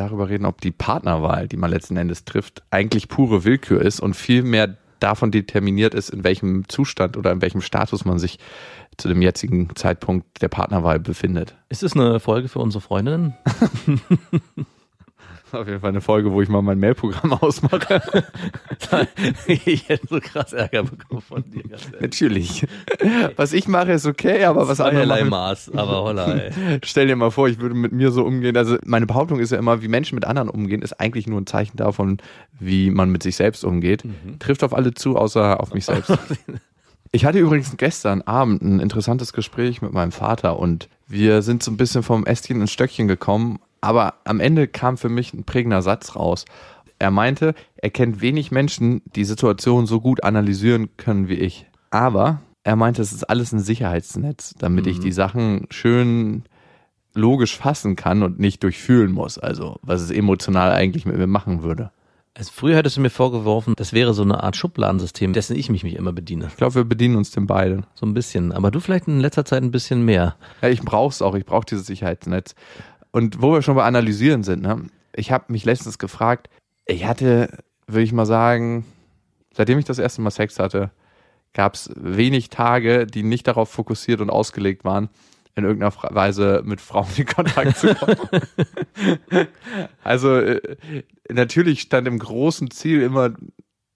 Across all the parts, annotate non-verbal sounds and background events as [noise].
darüber reden, ob die Partnerwahl, die man letzten Endes trifft, eigentlich pure Willkür ist und viel mehr davon determiniert ist, in welchem Zustand oder in welchem Status man sich zu dem jetzigen Zeitpunkt der Partnerwahl befindet. Ist es eine Folge für unsere Freundinnen? [laughs] [laughs] Auf jeden Fall eine Folge, wo ich mal mein Mailprogramm [laughs] ausmache. [laughs] ich hätte so krass Ärger bekommen von dir. Natürlich. Was ich mache, ist okay, aber was andere machen, Maß, aber holla, ey. Stell dir mal vor, ich würde mit mir so umgehen. Also meine Behauptung ist ja immer, wie Menschen mit anderen umgehen, ist eigentlich nur ein Zeichen davon, wie man mit sich selbst umgeht. Trifft auf alle zu, außer auf mich selbst. Ich hatte übrigens gestern Abend ein interessantes Gespräch mit meinem Vater und wir sind so ein bisschen vom Ästchen ins Stöckchen gekommen, aber am Ende kam für mich ein prägender Satz raus. Er meinte, er kennt wenig Menschen, die Situation so gut analysieren können wie ich. Aber er meinte, es ist alles ein Sicherheitsnetz, damit ich die Sachen schön logisch fassen kann und nicht durchfühlen muss. Also, was es emotional eigentlich mit mir machen würde. Also früher hättest du mir vorgeworfen, das wäre so eine Art Schubladensystem, dessen ich mich, mich immer bediene. Ich glaube, wir bedienen uns den beiden. So ein bisschen. Aber du vielleicht in letzter Zeit ein bisschen mehr. Ja, ich brauch's auch. Ich brauche dieses Sicherheitsnetz. Und wo wir schon bei Analysieren sind, ne? ich habe mich letztens gefragt, ich hatte, würde ich mal sagen, seitdem ich das erste Mal Sex hatte, gab es wenig Tage, die nicht darauf fokussiert und ausgelegt waren, in irgendeiner Weise mit Frauen in Kontakt zu kommen. [laughs] also äh, natürlich stand im großen Ziel immer,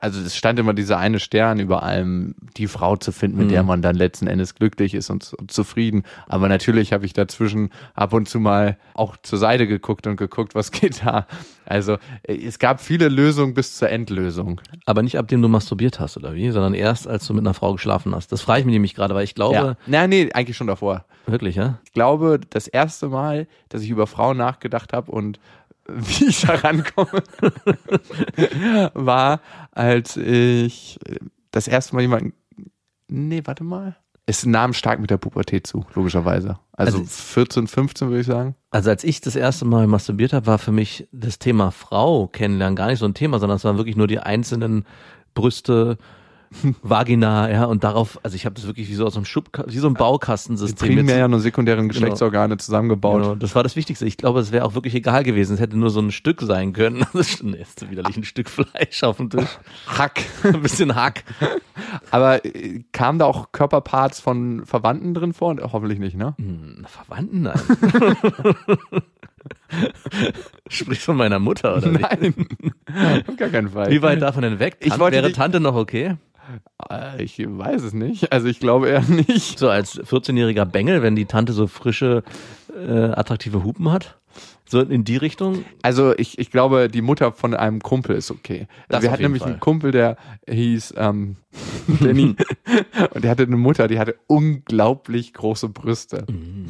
also es stand immer dieser eine Stern über allem, die Frau zu finden, mit der man dann letzten Endes glücklich ist und, und zufrieden. Aber natürlich habe ich dazwischen ab und zu mal auch zur Seite geguckt und geguckt, was geht da. Also äh, es gab viele Lösungen bis zur Endlösung. Aber nicht ab dem du masturbiert hast, oder wie? Sondern erst, als du mit einer Frau geschlafen hast. Das frage ich mich nämlich gerade, weil ich glaube, Ja. Nein, nee, eigentlich schon davor. wirklich, ja? Ich glaube, das erste Mal, dass ich über Frauen nachgedacht habe und wie ich da rankomme, [laughs] war, als ich das erste Mal jemanden. Nee, warte mal. Es nahm stark mit der Pubertät zu, logischerweise. Also, Also- 14, 15 würde ich sagen. Also als ich das erste Mal masturbiert habe, war für mich das Thema Frau kennenlernen gar nicht so ein Thema, sondern es waren wirklich nur die einzelnen Brüste, Vagina, ja, und darauf, also ich habe das wirklich wie so aus einem Schub, wie so ein Die Baukastensystem. jetzt- primären und sekundären Geschlechtsorgane zusammengebaut. Genau, das war das Wichtigste. Ich glaube, es wäre auch wirklich egal gewesen. Es hätte nur so ein Stück sein können. [laughs] Das ist schon erst widerlich ein Stück Fleisch auf dem Tisch. Hack. [laughs] Ein bisschen Hack. Aber äh, kamen da auch Körperparts von Verwandten drin vor? Hoffentlich nicht, ne? Hm, Verwandten? Nein. [laughs] Sprichst von meiner Mutter, oder? Nein. Auf gar keinen Fall. Wie weit davon denn weg? Ich Tan- wollte wäre die- Tante noch okay? Äh, Ich weiß es nicht. Also ich glaube eher [laughs] nicht. So als 14-jähriger Bengel, wenn die Tante so frische, äh, attraktive Hupen hat? So in die Richtung? Also ich, ich glaube, die Mutter von einem Kumpel ist okay. Das Wir hatten nämlich Fall. einen Kumpel, der hieß ähm, [laughs] Danny. [laughs] und der hatte eine Mutter, die hatte unglaublich große Brüste. Mm.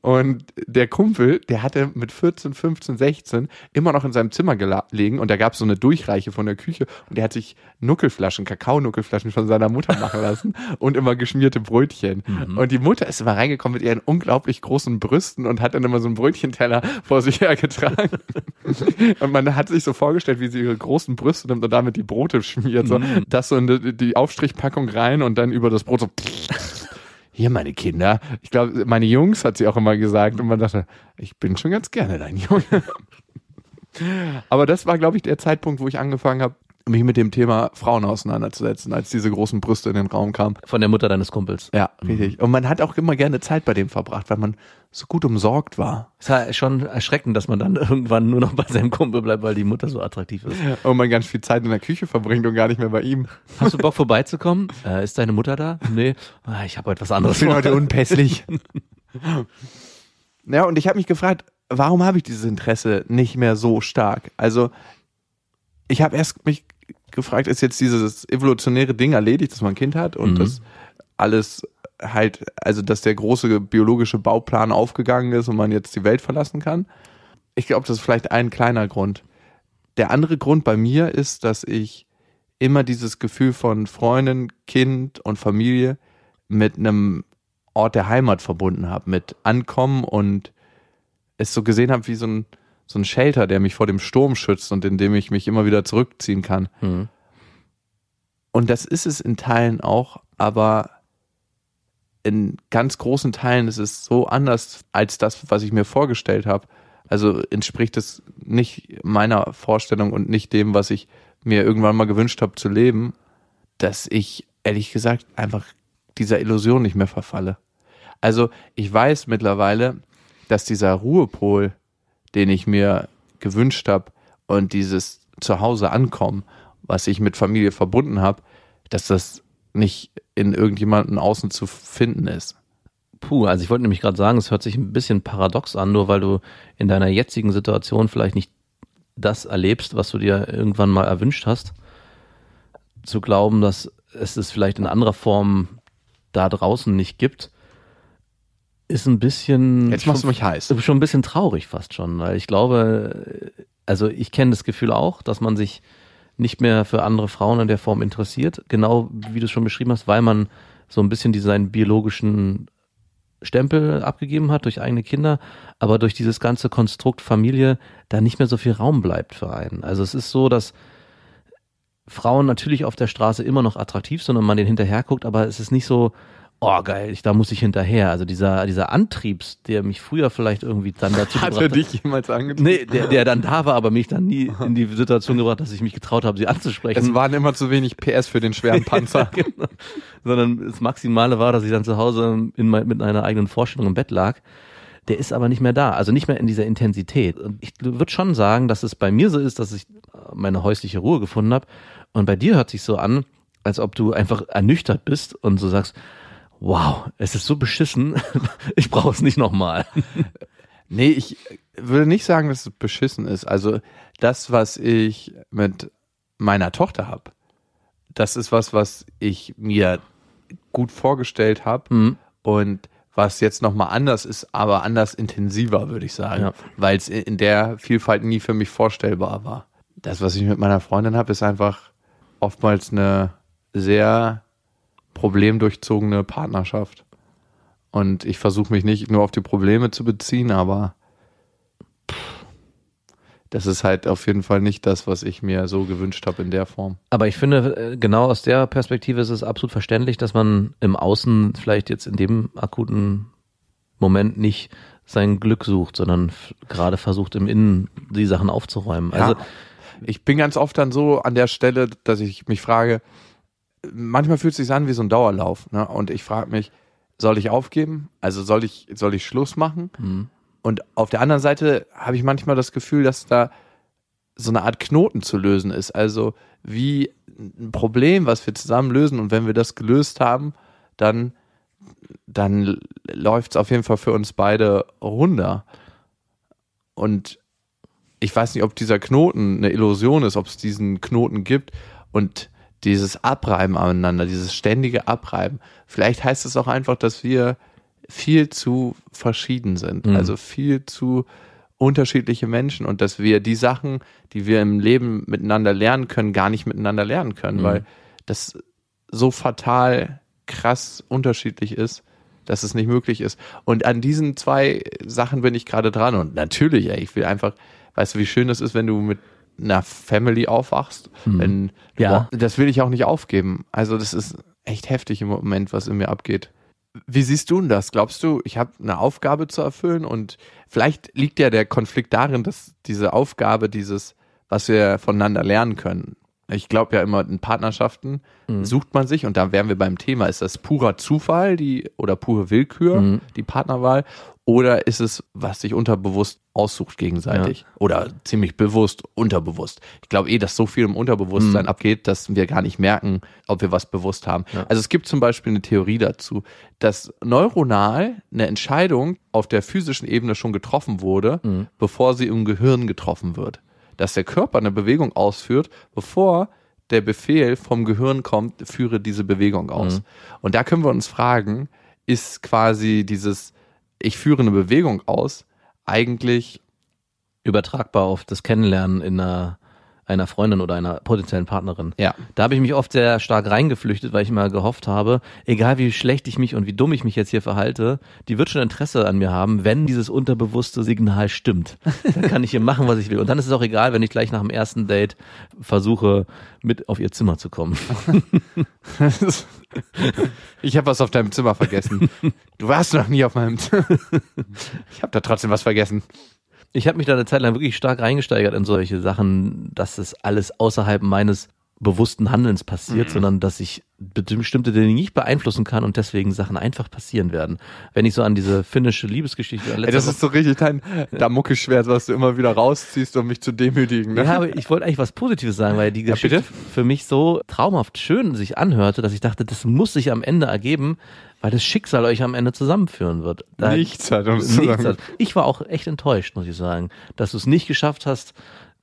Und der Kumpel, der hatte mit 14, 15, 16 immer noch in seinem Zimmer gelegen und da gab es so eine Durchreiche von der Küche und der hat sich Nuckelflaschen, Kakaonuckelflaschen von seiner Mutter machen lassen [laughs] und immer geschmierte Brötchen. Mhm. Und die Mutter ist immer reingekommen mit ihren unglaublich großen Brüsten und hat dann immer so einen Brötchenteller vor sich hergetragen. [laughs] und man hat sich so vorgestellt, wie sie ihre großen Brüste nimmt und damit die Brote schmiert. So, Mhm. das so in die, die Aufstrichpackung rein und dann über das Brot so hier meine Kinder. Ich glaube, meine Jungs hat sie auch immer gesagt und man dachte, ich bin schon ganz gerne dein Junge. [laughs] Aber das war, glaube ich, der Zeitpunkt, wo ich angefangen habe, mich mit dem Thema Frauen auseinanderzusetzen, als diese großen Brüste in den Raum kamen. Von der Mutter deines Kumpels. Ja, richtig. Und man hat auch immer gerne Zeit bei dem verbracht, weil man so gut umsorgt war. Es war schon erschreckend, dass man dann [laughs] irgendwann nur noch bei seinem Kumpel bleibt, weil die Mutter so attraktiv ist. Und man ganz viel Zeit in der Küche verbringt und gar nicht mehr bei ihm. Hast du Bock [laughs] vorbeizukommen? Äh, ist deine Mutter da? Nee. Ah, ich habe heute was anderes Ich bin heute unpässlich. [laughs] ja, und ich habe mich gefragt, warum habe ich dieses Interesse nicht mehr so stark? Also, ich habe erst mich gefragt, ist jetzt dieses evolutionäre Ding erledigt, dass man ein Kind hat und Mhm. dass alles halt, also dass der große biologische Bauplan aufgegangen ist und man jetzt die Welt verlassen kann? Ich glaube, das ist vielleicht ein kleiner Grund. der andere Grund bei mir ist, dass ich immer dieses Gefühl von Freundin, Kind und Familie mit einem Ort der Heimat verbunden habe, mit Ankommen und es so gesehen habe wie so ein, so ein Shelter, der mich vor dem Sturm schützt und in dem ich mich immer wieder zurückziehen kann. Mhm. Und das ist es in Teilen auch, aber in ganz großen Teilen ist es so anders als das, was ich mir vorgestellt habe. Also entspricht es nicht meiner Vorstellung und nicht dem, was ich mir irgendwann mal gewünscht habe zu leben, dass ich ehrlich gesagt einfach dieser Illusion nicht mehr verfalle. Also ich weiß mittlerweile, dass dieser Ruhepol, den ich mir gewünscht habe und dieses Zuhause ankommen, was ich mit Familie verbunden habe, dass das nicht in irgendjemanden außen zu finden ist. Puh, also ich wollte nämlich gerade sagen, es hört sich ein bisschen paradox an, nur weil du in deiner jetzigen Situation vielleicht nicht das erlebst, was du dir irgendwann mal erwünscht hast, zu glauben, dass es es vielleicht in anderer Form da draußen nicht gibt, ist ein bisschen. Jetzt machst du mich heiß. Schon ein bisschen traurig fast schon, weil ich glaube, also ich kenne das Gefühl auch, dass man sich nicht mehr für andere Frauen in der Form interessiert, genau wie du es schon beschrieben hast, weil man so ein bisschen diesen biologischen Stempel abgegeben hat durch eigene Kinder, aber durch dieses ganze Konstrukt Familie da nicht mehr so viel Raum bleibt für einen. Also es ist so, dass Frauen natürlich auf der Straße immer noch attraktiv sind und man den hinterher guckt, aber es ist nicht so, oh geil, ich, da muss ich hinterher. Also dieser, dieser Antriebs, der mich früher vielleicht irgendwie dann dazu hat gebracht er dich jemals angetrieben? Nee, der, der dann da war, aber mich dann nie in die Situation gebracht, dass ich mich getraut habe, sie anzusprechen. Es waren immer zu wenig PS für den schweren Panzer. [laughs] genau. Sondern das Maximale war, dass ich dann zu Hause in mein, mit einer eigenen Vorstellung im Bett lag. Der ist aber nicht mehr da, also nicht mehr in dieser Intensität. Und ich würde schon sagen, dass es bei mir so ist, dass ich meine häusliche Ruhe gefunden habe. Und bei dir hört sich so an, als ob du einfach ernüchtert bist und so sagst, wow, es ist so beschissen, [laughs] ich brauche es nicht nochmal. [laughs] Nee, ich würde nicht sagen, dass es beschissen ist. Also das, was ich mit meiner Tochter habe, das ist was, was ich mir gut vorgestellt habe Mhm. und was jetzt nochmal anders ist, aber anders intensiver, würde ich sagen, Ja. weil es in der Vielfalt nie für mich vorstellbar war. Das, was ich mit meiner Freundin habe, ist einfach oftmals eine sehr problemdurchzogene Partnerschaft. Und ich versuche mich nicht nur auf die Probleme zu beziehen, aber pff, das ist halt auf jeden Fall nicht das, was ich mir so gewünscht habe in der Form. Aber ich finde, äh, genau aus der Perspektive ist es absolut verständlich, dass man im Außen vielleicht jetzt in dem akuten Moment nicht sein Glück sucht, sondern gerade versucht im Innen die Sachen aufzuräumen. Also ja, ich bin ganz oft dann so an der Stelle, dass ich mich frage, manchmal fühlt es sich an wie so ein Dauerlauf. Ne? Und ich frage mich, soll ich aufgeben? Also soll ich, soll ich Schluss machen? Mhm. Und auf der anderen Seite habe ich manchmal das Gefühl, dass da so eine Art Knoten zu lösen ist. Also wie ein Problem, was wir zusammen lösen. Und wenn wir das gelöst haben, dann, dann läuft es auf jeden Fall für uns beide runter. Und ich weiß nicht, ob dieser Knoten eine Illusion ist, ob es diesen Knoten gibt und dieses Abreiben aneinander, dieses ständige Abreiben. Vielleicht heißt es auch einfach, dass wir viel zu verschieden sind, Mhm. also viel zu unterschiedliche Menschen und dass wir die Sachen, die wir im Leben miteinander lernen können, gar nicht miteinander lernen können, Mhm. weil das so fatal krass unterschiedlich ist, dass es nicht möglich ist. Und an diesen zwei Sachen bin ich gerade dran und natürlich, ey, ich will einfach, weißt du, wie schön es ist, wenn du mit einer Family aufwachst, wenn Ja. das will ich auch nicht aufgeben. Also das ist echt heftig im Moment, was in mir abgeht. Wie siehst du denn das? Glaubst du, ich habe eine Aufgabe zu erfüllen und vielleicht liegt ja der Konflikt darin, dass diese Aufgabe, dieses, was wir voneinander lernen können. Ich glaube ja immer in Partnerschaften sucht man sich und da wären wir beim Thema, ist das purer Zufall, die oder pure Willkür, Mhm. die Partnerwahl oder ist es, was sich unterbewusst aussucht gegenseitig oder ziemlich bewusst unterbewusst? Ich glaube eh, dass so viel im Unterbewusstsein Mhm. abgeht, dass wir gar nicht merken, ob wir was bewusst haben. Also es gibt zum Beispiel eine Theorie dazu, dass neuronal eine Entscheidung auf der physischen Ebene schon getroffen wurde, Mhm. bevor sie im Gehirn getroffen wird. Dass der Körper eine Bewegung ausführt, bevor der Befehl vom Gehirn kommt, führe diese Bewegung aus. Mhm. Und da können wir uns fragen, ist quasi dieses, ich führe eine Bewegung aus, eigentlich übertragbar auf das Kennenlernen in einer einer Freundin oder einer potenziellen Partnerin. Ja. Da habe ich mich oft sehr stark reingeflüchtet, weil ich immer gehofft habe, egal wie schlecht ich mich und wie dumm ich mich jetzt hier verhalte, die wird schon Interesse an mir haben, wenn dieses unterbewusste Signal stimmt. Dann kann ich hier machen, was ich will. Und dann ist es auch egal, wenn ich gleich nach dem ersten Date versuche, mit auf ihr Zimmer zu kommen. [laughs] ich habe was auf deinem Zimmer vergessen. Du warst noch nie auf meinem Zimmer. Ich habe da trotzdem was vergessen. Ich habe mich da eine Zeit lang wirklich stark reingesteigert in solche Sachen, dass das alles außerhalb meines bewussten Handelns passiert, Mhm. sondern dass ich bestimmte Dinge nicht beeinflussen kann und deswegen Sachen einfach passieren werden. Wenn ich so an diese finnische Liebesgeschichte Ey, das ist so richtig dein Damokelschwert, was du immer wieder rausziehst, um mich zu demütigen. Ne? Ja, aber ich wollte eigentlich was Positives sagen, weil die Ja, Geschichte bitte? für mich so traumhaft schön sich anhörte, dass ich dachte, das muss sich am Ende ergeben, weil das Schicksal euch am Ende zusammenführen wird. Da- Nichts hat uns Nichts hat. Ich war auch echt enttäuscht, muss ich sagen, dass du es nicht geschafft hast,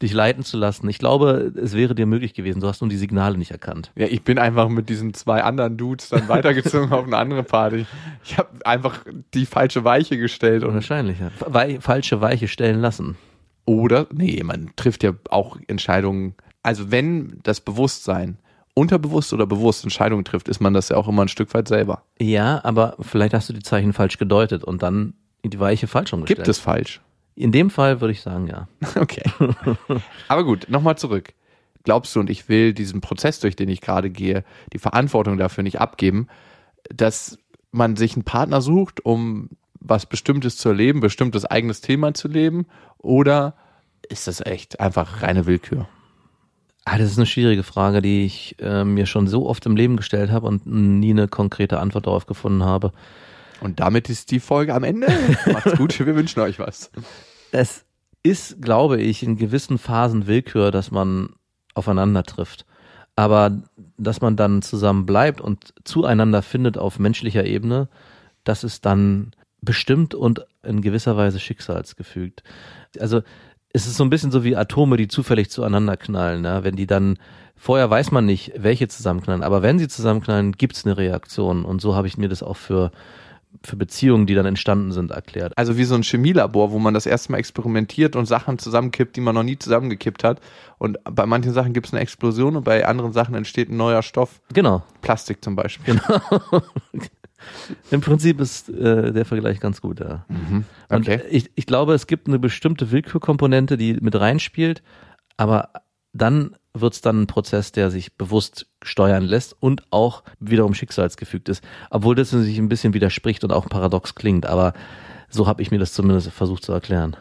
dich leiten zu lassen. Ich glaube, es wäre dir möglich gewesen. Du hast nur die Signale nicht erkannt. Ja, ich bin einfach mit diesen zwei anderen Dudes dann weitergezogen auf eine andere Party. Ich habe einfach die falsche Weiche gestellt und Wahrscheinlich, ja. Wei falsche Weiche stellen lassen. oder nee, man trifft ja auch Entscheidungen. Also wenn das Bewusstsein unterbewusst oder bewusst Entscheidungen trifft, ist man das ja auch immer ein Stück weit selber. Ja, aber vielleicht hast du die Zeichen falsch gedeutet und dann die Weiche falsch umgestellt. Gibt es falsch? In dem Fall würde ich sagen, ja. [laughs] Okay. Aber gut, nochmal zurück. Glaubst du, und ich will diesen Prozess, durch den ich gerade gehe, die Verantwortung dafür nicht abgeben, dass man sich einen Partner sucht, um was Bestimmtes zu erleben, bestimmtes eigenes Thema zu leben? Oder ist das echt einfach reine Willkür? Ah, das ist eine schwierige Frage, die ich äh, mir schon so oft im Leben gestellt habe und nie eine konkrete Antwort darauf gefunden habe. Und damit ist die Folge am Ende. [laughs] Macht's gut, wir wünschen euch was. Es ist, glaube ich, in gewissen Phasen Willkür, dass man aufeinander trifft. Aber dass man dann zusammen bleibt und zueinander findet auf menschlicher Ebene, das ist dann bestimmt und in gewisser Weise schicksalsgefügt. Also es ist so ein bisschen so wie Atome, die zufällig zueinander knallen. Ne? Wenn die dann, vorher weiß man nicht, welche zusammenknallen, aber wenn sie zusammenknallen, gibt's eine Reaktion. Und so habe ich mir das auch für, für Beziehungen, die dann entstanden sind, erklärt. Also wie so ein Chemielabor, wo man das erste Mal experimentiert und Sachen zusammenkippt, die man noch nie zusammengekippt hat. Und bei manchen Sachen gibt es eine Explosion und bei anderen Sachen entsteht ein neuer Stoff. Genau. Plastik zum Beispiel. [laughs] Im Prinzip ist äh, der Vergleich ganz gut, ja. Und Okay. ich, ich glaube, es gibt eine bestimmte Willkürkomponente, die mit reinspielt, aber dann wird's dann ein Prozess, der sich bewusst steuern lässt und auch wiederum schicksalsgefügt ist. Obwohl das sich ein bisschen widerspricht und auch paradox klingt, aber so habe ich mir das zumindest versucht zu erklären.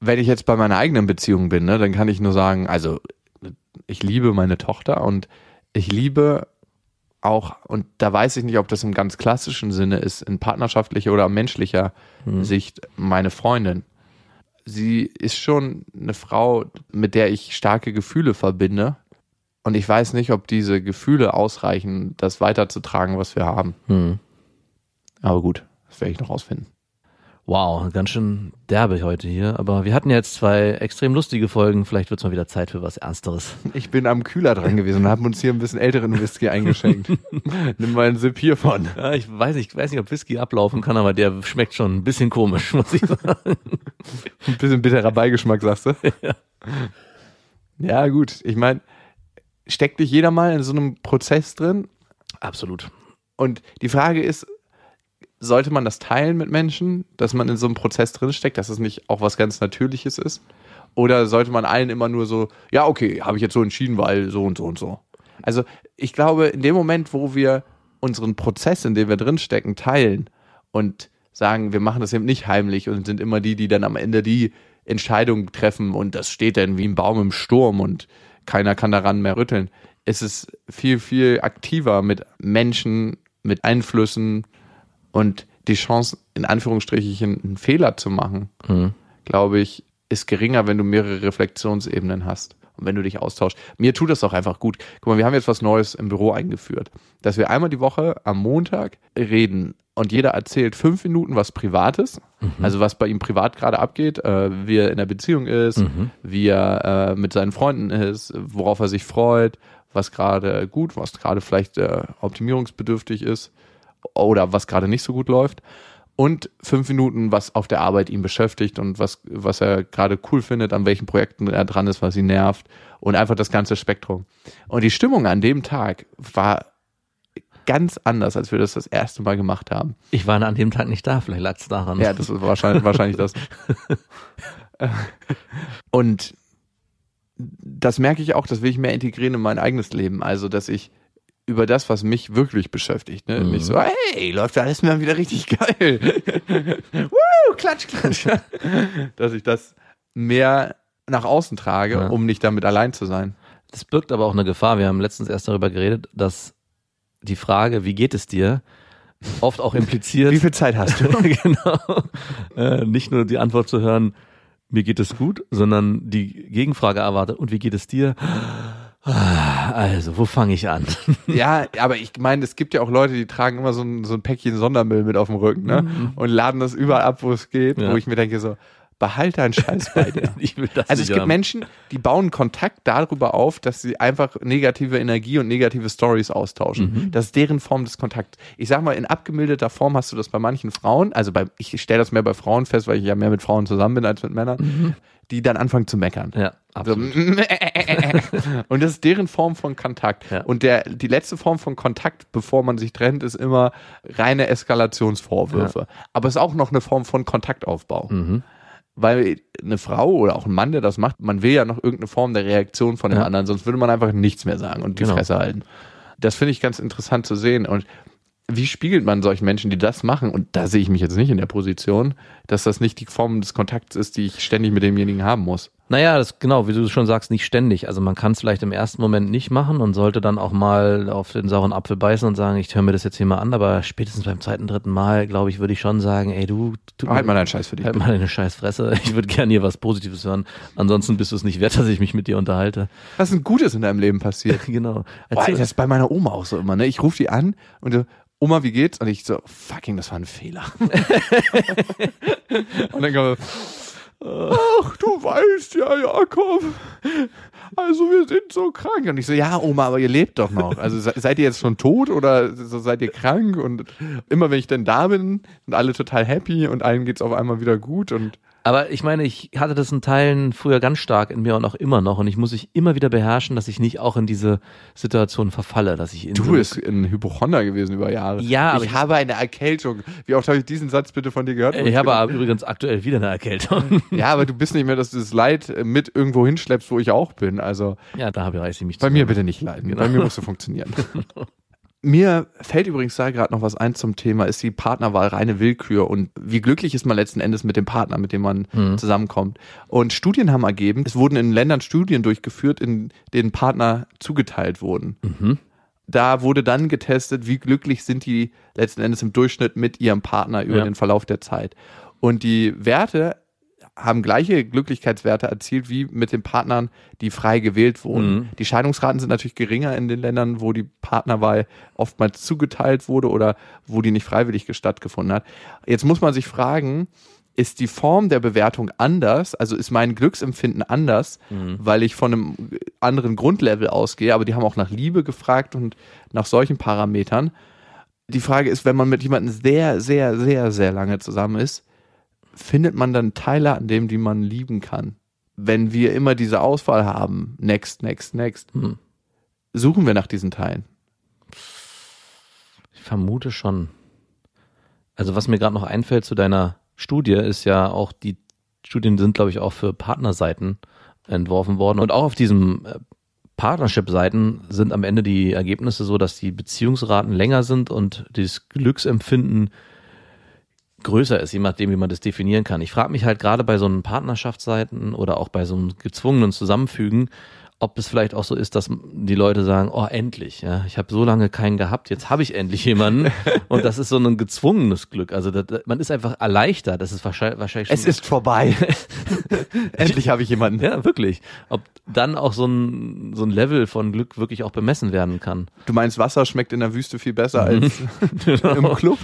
Wenn ich jetzt bei meiner eigenen Beziehung bin, ne, dann kann ich nur sagen, also ich liebe meine Tochter und ich liebe auch, und da weiß ich nicht, ob das im ganz klassischen Sinne ist, in partnerschaftlicher oder menschlicher Sicht, meine Freundin. Sie ist schon eine Frau, mit der ich starke Gefühle verbinde. Und ich weiß nicht, ob diese Gefühle ausreichen, das weiterzutragen, was wir haben. Hm. Aber gut, das werde ich noch rausfinden. Wow, ganz schön derbe heute hier. Aber wir hatten jetzt zwei extrem lustige Folgen. Vielleicht wird's mal wieder Zeit für was Ernsteres. [laughs] Ich bin am Kühler dran gewesen und haben uns hier ein bisschen älteren Whisky eingeschenkt. [laughs] Nimm mal einen Sip hiervon. Ja, ich weiß nicht, ich weiß nicht, ob Whisky ablaufen kann, aber der schmeckt schon ein bisschen komisch, [laughs] muss ich sagen. Ein bisschen bitterer Beigeschmack, sagst du? Ja, ja gut. Ich meine, steckt nicht jeder mal in so einem Prozess drin? Absolut. Und die Frage ist, sollte man das teilen mit Menschen, dass man in so einem Prozess drin steckt, dass es nicht auch was ganz Natürliches ist? Oder sollte man allen immer nur so, ja, okay, habe ich jetzt so entschieden, weil so und so und so. Also ich glaube, in dem Moment, wo wir unseren Prozess, in dem wir drinstecken, teilen und sagen, wir machen das eben nicht heimlich und sind immer die, die dann am Ende die Entscheidung treffen und das steht dann wie ein Baum im Sturm und keiner kann daran mehr rütteln. Es ist viel, viel aktiver mit Menschen, mit Einflüssen und die Chance, in Anführungsstrichen, einen Fehler zu machen, Mhm. glaube ich, ist geringer, wenn du mehrere Reflexionsebenen hast und wenn du dich austauschst. Mir tut das auch einfach gut. Guck mal, wir haben jetzt was Neues im Büro eingeführt, dass wir einmal die Woche am Montag reden und jeder erzählt fünf Minuten was Privates, also was bei ihm privat gerade abgeht, äh, wie er in der Beziehung ist, wie er äh, mit seinen Freunden ist, worauf er sich freut, was gerade gut, was gerade vielleicht äh, optimierungsbedürftig ist oder was gerade nicht so gut läuft. und fünf Minuten, was auf der Arbeit ihn beschäftigt und was, was er gerade cool findet, an welchen Projekten er dran ist, was ihn nervt und einfach das ganze Spektrum. Und die Stimmung an dem Tag war ganz anders, als wir das das erste Mal gemacht haben. Ich war an dem Tag nicht da, vielleicht lag es daran. Ja, das ist wahrscheinlich, wahrscheinlich das. [laughs] Und das merke ich auch, das will ich mehr integrieren in mein eigenes Leben. Also, dass ich über das, was mich wirklich beschäftigt, ne? Mhm. Nicht so, hey, läuft ja alles mal wieder richtig geil. [laughs] Woo, klatsch, klatsch. [laughs] dass ich das mehr nach außen trage, Ja. um nicht damit allein zu sein. Das birgt aber auch eine Gefahr. Wir haben letztens erst darüber geredet, dass die Frage, wie geht es dir, oft auch impliziert. [laughs] Wie viel Zeit hast du? genau. Äh, nicht nur die Antwort zu hören, mir geht es gut, sondern die Gegenfrage erwartet, und wie geht es dir? Ah, Also, wo fange ich an? Ja, aber ich meine, es gibt ja auch Leute, die tragen immer so ein, so ein Päckchen Sondermüll mit auf dem Rücken, ne? Und laden das überall ab, wo es geht, Mhm. Ja. wo ich mir denke so, behalt deinen Scheiß bei [laughs] dir. Also es gibt haben. Menschen, die bauen Kontakt darüber auf, dass sie einfach negative Energie und negative Stories austauschen. Mhm. Das ist deren Form des Kontakts. Ich sag mal, in abgemilderter Form hast du das bei manchen Frauen, also bei, ich stelle das mehr bei Frauen fest, weil ich ja mehr mit Frauen zusammen bin als mit Männern, die dann anfangen zu meckern. Ja, So, absolut. [laughs] und das ist deren Form von Kontakt. Ja. Und der, die letzte Form von Kontakt, bevor man sich trennt, ist immer reine Eskalationsvorwürfe. Aber es ist auch noch eine Form von Kontaktaufbau. Mhm. Weil eine Frau oder auch ein Mann, der das macht, man will ja noch irgendeine Form der Reaktion von dem Ja. anderen, sonst würde man einfach nichts mehr sagen und die Genau. Fresse halten. Das finde ich ganz interessant zu sehen. Und wie spiegelt man solchen Menschen, die das machen, und da sehe ich mich jetzt nicht in der Position, dass das nicht die Form des Kontakts ist, die ich ständig mit demjenigen haben muss. Naja, das genau, wie du schon sagst, nicht ständig. Also man kann es vielleicht im ersten Moment nicht machen und sollte dann auch mal auf den sauren Apfel beißen und sagen, ich höre mir das jetzt hier mal an, aber spätestens beim zweiten, dritten Mal, glaube ich, würde ich schon sagen, ey du, du Halt mal deinen Scheiß für dich. halt mal deine scheiß Fresse. [laughs] Ich würde gerne hier was Positives hören. Ansonsten bist du es nicht wert, dass ich mich mit dir unterhalte. Was ist denn Gutes in deinem Leben passiert? [laughs] Genau. Boah, das ist bei meiner Oma auch so immer, ne? Ich rufe die an und so, Oma, wie geht's? Und ich so, fucking, das war ein Fehler. [laughs] und dann kommt ach, du weißt ja, Jakob, also wir sind so krank. Und ich so, ja, Oma, aber ihr lebt doch noch. Also se- seid ihr jetzt schon tot oder seid ihr krank? Und immer wenn ich denn da bin, sind alle total happy und allen geht's auf einmal wieder gut und aber ich meine, ich hatte das in Teilen früher ganz stark in mir und auch immer noch und ich muss mich immer wieder beherrschen, dass ich nicht auch in diese Situation verfalle, dass ich in so Du eine- bist ein Hypochonder gewesen über Jahre. Ja, aber ich ich- habe eine Erkältung. Wie oft habe ich diesen Satz bitte von dir gehört? ich habe aber übrigens aktuell wieder eine Erkältung. Ja, aber du bist nicht mehr, dass du das Leid mit irgendwo hinschleppst, wo ich auch bin. Also ja, da habe ich mich bei zu- mir bitte nicht leiden. Bei mir musst du funktionieren. [laughs] Mir fällt übrigens da gerade noch was ein zum Thema, ist die Partnerwahl reine Willkür und wie glücklich ist man letzten Endes mit dem Partner, mit dem man zusammenkommt. Und Studien haben ergeben, es wurden in Ländern Studien durchgeführt, in denen Partner zugeteilt wurden. Da wurde dann getestet, wie glücklich sind die letzten Endes im Durchschnitt mit ihrem Partner über Ja. den Verlauf der Zeit. Und die Werte haben gleiche Glücklichkeitswerte erzielt wie mit den Partnern, die frei gewählt wurden. Mhm. Die Scheidungsraten sind natürlich geringer in den Ländern, wo die Partnerwahl oftmals zugeteilt wurde oder wo die nicht freiwillig stattgefunden hat. Jetzt muss man sich fragen, ist die Form der Bewertung anders? Also ist mein Glücksempfinden anders, weil ich von einem anderen Grundlevel ausgehe, aber die haben auch nach Liebe gefragt und nach solchen Parametern. Die Frage ist, wenn man mit jemandem sehr, sehr, sehr, sehr lange zusammen ist, findet man dann Teile an dem, die man lieben kann? Wenn wir immer diese Auswahl haben, next, next, next, Hm. suchen wir nach diesen Teilen. Ich vermute schon. Also was mir gerade noch einfällt zu deiner Studie ist ja auch, die Studien sind, glaube ich, auch für Partnerseiten entworfen worden. Und auch auf diesem äh, Partnership-Seiten sind am Ende die Ergebnisse so, dass die Beziehungsraten länger sind und das Glücksempfinden größer ist, je nachdem, wie man das definieren kann. Ich frage mich halt gerade bei so einen Partnerschaftsseiten oder auch bei so einem gezwungenen Zusammenfügen, ob es vielleicht auch so ist, dass die Leute sagen, oh, endlich, ja, ich habe so lange keinen gehabt, jetzt habe ich endlich jemanden. [laughs] Und das ist so ein gezwungenes Glück. Also das, man ist einfach erleichtert. Das ist wahrscheinlich, wahrscheinlich schon, vorbei. [laughs] Endlich habe ich jemanden. ja, wirklich. Ob dann auch so ein, so ein Level von Glück wirklich auch bemessen werden kann. Du meinst, Wasser schmeckt in der Wüste viel besser als Genau. [laughs] im Club?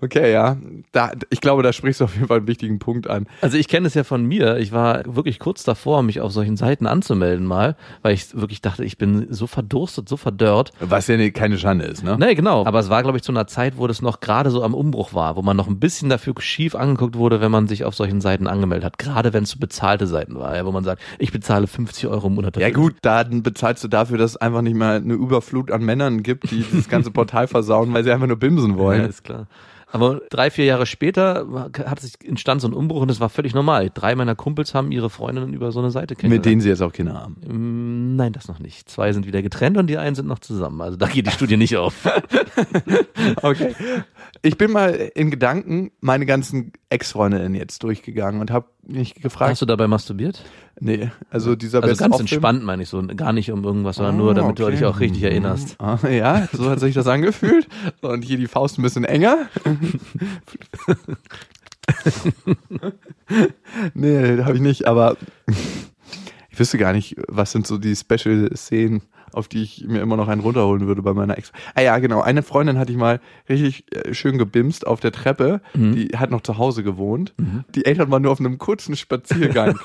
Okay, ja. da, ich glaube, da sprichst du auf jeden Fall einen wichtigen Punkt an. Also ich kenne es ja von mir. Ich war wirklich kurz davor, mich auf solchen Seiten anzumelden mal, weil ich wirklich dachte, ich bin so verdurstet, so verdörrt. Was ja keine Schande ist, ne? Nee, genau. Aber es war, glaube ich, zu einer Zeit, wo das noch gerade so am Umbruch war, wo man noch ein bisschen dafür schief angeguckt wurde, wenn man sich auf solchen Seiten angemeldet hat. Gerade wenn es so bezahlte Seiten war, ja, wo man sagt, ich bezahle 50 Euro im Monat dafür. Ja gut, dann bezahlst du dafür, dass es einfach nicht mal eine Überflut an Männern gibt, die das ganze [laughs] Portal versauen, weil sie einfach nur bimsen wollen. Ja, ist klar. Aber drei, vier Jahre später hat sich entstand so ein Umbruch und das war völlig normal. Drei meiner Kumpels haben ihre Freundinnen über so eine Seite kennengelernt. Mit denen sie jetzt auch Kinder haben. Mm, Nein, das noch nicht. Zwei sind wieder getrennt und die einen sind noch zusammen. Also da geht die Studie nicht auf. [laughs] Okay. Ich bin mal in Gedanken meine ganzen Ex-Freundinnen jetzt durchgegangen und habe mich gefragt. Hast du dabei masturbiert? nee, also dieser Also ganz entspannt meine ich so. Gar nicht um irgendwas, sondern nur, Ah, damit du okay. dich auch richtig erinnerst. Ah, ja, so hat sich das angefühlt. Und hier die Faust ein bisschen enger. [laughs] nee, habe ich nicht, aber ich wüsste gar nicht, was sind so die Special-Szenen, auf die ich mir immer noch einen runterholen würde bei meiner Ex. Ah ja, genau. Eine Freundin hatte ich mal richtig äh, schön gebimst auf der Treppe. Die hat noch zu Hause gewohnt. Die Eltern waren nur auf einem kurzen Spaziergang.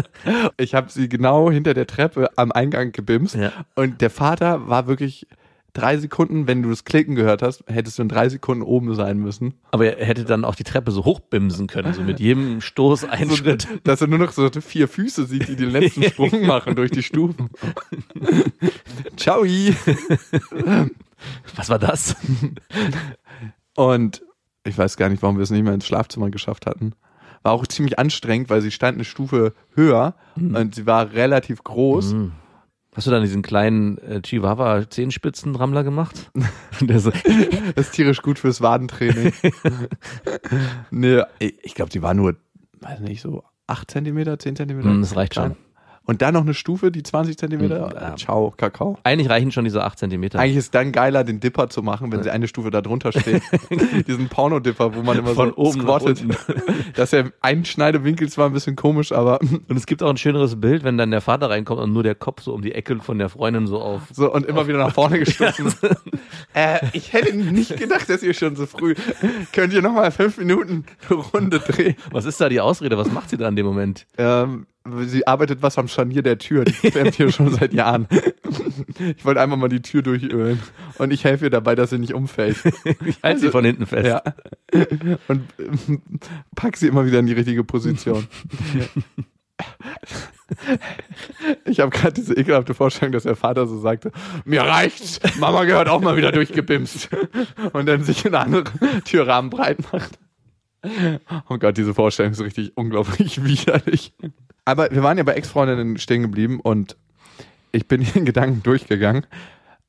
[laughs] ich habe sie genau hinter der Treppe am Eingang gebimst. Ja. Und der Vater war wirklich drei Sekunden, wenn du das Klicken gehört hast, hättest du in drei Sekunden oben sein müssen. Aber er hätte dann auch die Treppe so hochbimsen können, so mit jedem Stoß ein So, Schritt. Dass er nur noch so vier Füße sieht, die den letzten [laughs] Sprung machen durch die Stufen. [laughs] Ciao. Was war das? Und ich weiß gar nicht, warum wir es nicht mehr ins Schlafzimmer geschafft hatten. War auch ziemlich anstrengend, weil sie stand eine Stufe höher und sie war relativ groß. Hast du dann diesen kleinen äh, Chihuahua Zehenspitzen-Rammler gemacht? [laughs] Der so, [laughs] Das ist tierisch gut fürs Wadentraining. [laughs] nee, ich glaube, die war nur, weiß nicht, so 8 Zentimeter, 10 Zentimeter. Mm, das reicht schon. Und dann noch eine Stufe, die 20 Zentimeter. Mm, ja. Ciao, Kakao. Eigentlich reichen schon diese 8 Zentimeter. Eigentlich ist dann geiler, den Dipper zu machen, wenn sie eine Stufe da drunter steht. [laughs] Diesen Porno-Dipper, wo man immer Von so oben squattet. [laughs] Das ist ja ein Schneidewinkel zwar ein bisschen komisch, aber [laughs] Und es gibt auch ein schöneres Bild, wenn dann der Vater reinkommt und nur der Kopf so um die Ecke von der Freundin so auf. so und immer wieder nach vorne gestoßen. äh, ich hätte nicht gedacht, dass ihr schon so früh. Könnt ihr nochmal fünf Minuten eine Runde drehen? Was ist da die Ausrede? Was macht sie da in dem Moment? Ähm, sie arbeitet was am Scharnier der Tür. Die [laughs] färbt hier schon seit Jahren. Ich wollte einmal mal die Tür durchölen. Und ich helfe ihr dabei, dass sie nicht umfällt. [laughs] Ich halte sie von hinten fest. Ja. Und ähm, pack sie immer wieder in die richtige Position. Ich habe gerade diese ekelhafte Vorstellung, dass der Vater so sagte, mir reicht's, Mama gehört auch mal wieder durchgebimst. Und dann sich in eine andere Türrahmen breit macht. Oh Gott, diese Vorstellung ist richtig unglaublich widerlich. Aber wir waren ja bei Ex-Freundinnen stehen geblieben und ich bin [laughs] hier in Gedanken durchgegangen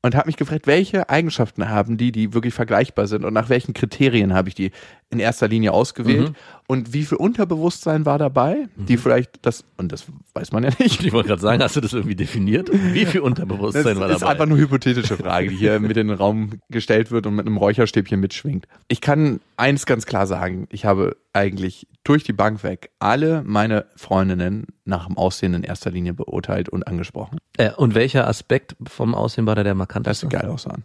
und habe mich gefragt, welche Eigenschaften haben die, die wirklich vergleichbar sind und nach welchen Kriterien habe ich die in erster Linie ausgewählt Mhm. Und wie viel Unterbewusstsein war dabei, die vielleicht das, und das weiß man ja nicht. Ich wollte gerade sagen, hast du das irgendwie definiert? Wie viel Das Unterbewusstsein war ist dabei? einfach nur eine hypothetische Frage, die hier mit in den Raum gestellt wird und mit einem Räucherstäbchen mitschwingt. Ich kann eins ganz klar sagen, ich habe eigentlich durch die Bank weg alle meine Freundinnen nach dem Aussehen in erster Linie beurteilt und angesprochen. äh, und welcher Aspekt vom Aussehen war da der Dass markanteste? sie geil aussahen.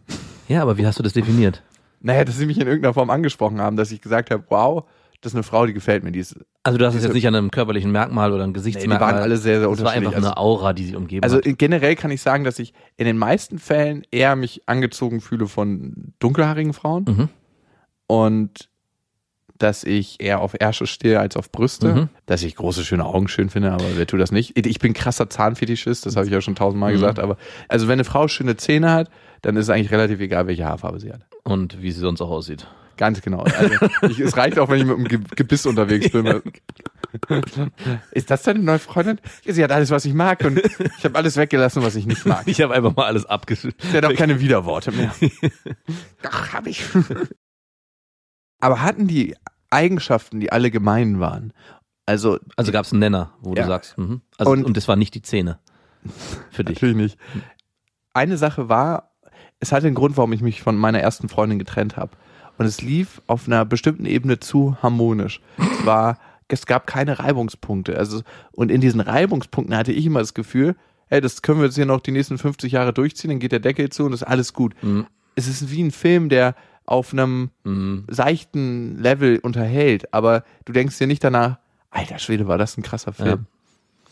Ja, aber wie hast du das definiert? Naja, dass sie mich in irgendeiner Form angesprochen haben, dass ich gesagt habe, wow, das ist eine Frau, die gefällt mir. Die ist, Also du hast es jetzt nicht an einem körperlichen Merkmal oder einem nee, die Gesichtsmerkmal. waren alle sehr, sehr das war unterschiedlich. einfach eine Aura, die sie umgeben Also hat. generell kann ich sagen, dass ich in den meisten Fällen eher mich angezogen fühle von dunkelhaarigen Frauen Mhm. und dass ich eher auf Ärsche stehe als auf Brüste, Mhm. dass ich große schöne Augen schön finde, aber wer tut das nicht? Ich bin krasser Zahnfetischist, das habe ich ja schon tausendmal Mhm. gesagt, aber also wenn eine Frau schöne Zähne hat, dann ist es eigentlich relativ egal, welche Haarfarbe sie hat. Und wie sie sonst auch aussieht. Ganz genau. Also, ich, es reicht auch, wenn ich mit einem Ge Gebiss unterwegs bin. [laughs] Ist das deine neue Freundin? Sie hat alles, was ich mag und ich habe alles weggelassen, was ich nicht mag. Ich habe einfach mal alles abgeschüttet. Sie hat auch keine Widerworte mehr. [laughs] Ach, hab ich. Aber hatten die Eigenschaften, die alle gemein waren? Also, Also gab es einen Nenner, wo Ja. du sagst, mhm. also, Und- und, das war nicht die Zähne. Für dich. natürlich nicht. Eine Sache war, es hatte einen Grund, warum ich mich von meiner ersten Freundin getrennt habe. Und es lief auf einer bestimmten Ebene zu harmonisch. Es war, es gab keine Reibungspunkte. Also, und in diesen Reibungspunkten hatte ich immer das Gefühl, hey, das können wir jetzt hier noch die nächsten 50 Jahre durchziehen, dann geht der Deckel zu und ist alles gut. Mhm. Es ist wie ein Film, der auf einem Mhm. seichten Level unterhält, aber du denkst dir nicht danach, alter Schwede, war das ein krasser Film. Ja.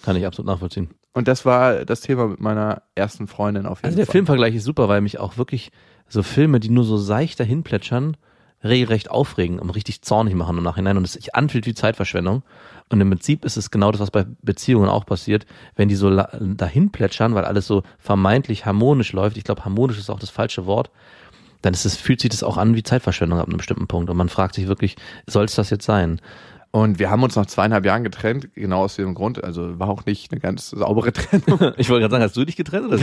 Kann ich absolut nachvollziehen. Und das war das Thema mit meiner ersten Freundin auf jeden Also der Fall. Filmvergleich ist super, weil mich auch wirklich so Filme, die nur so seicht dahin plätschern, regelrecht aufregen und richtig zornig machen im Nachhinein und es sich anfühlt wie Zeitverschwendung. Und im Prinzip ist es genau das, was bei Beziehungen auch passiert, wenn die so dahin plätschern, weil alles so vermeintlich harmonisch läuft. Ich glaube, harmonisch ist auch das falsche Wort. Dann ist es, fühlt sich das auch an wie Zeitverschwendung ab einem bestimmten Punkt. Und man fragt sich wirklich, soll es das jetzt sein? Und wir haben uns nach zweieinhalb Jahren getrennt, genau aus dem Grund. Also war auch nicht eine ganz saubere [laughs] Trennung. [laughs] Ich wollte gerade sagen, hast du dich getrennt oder?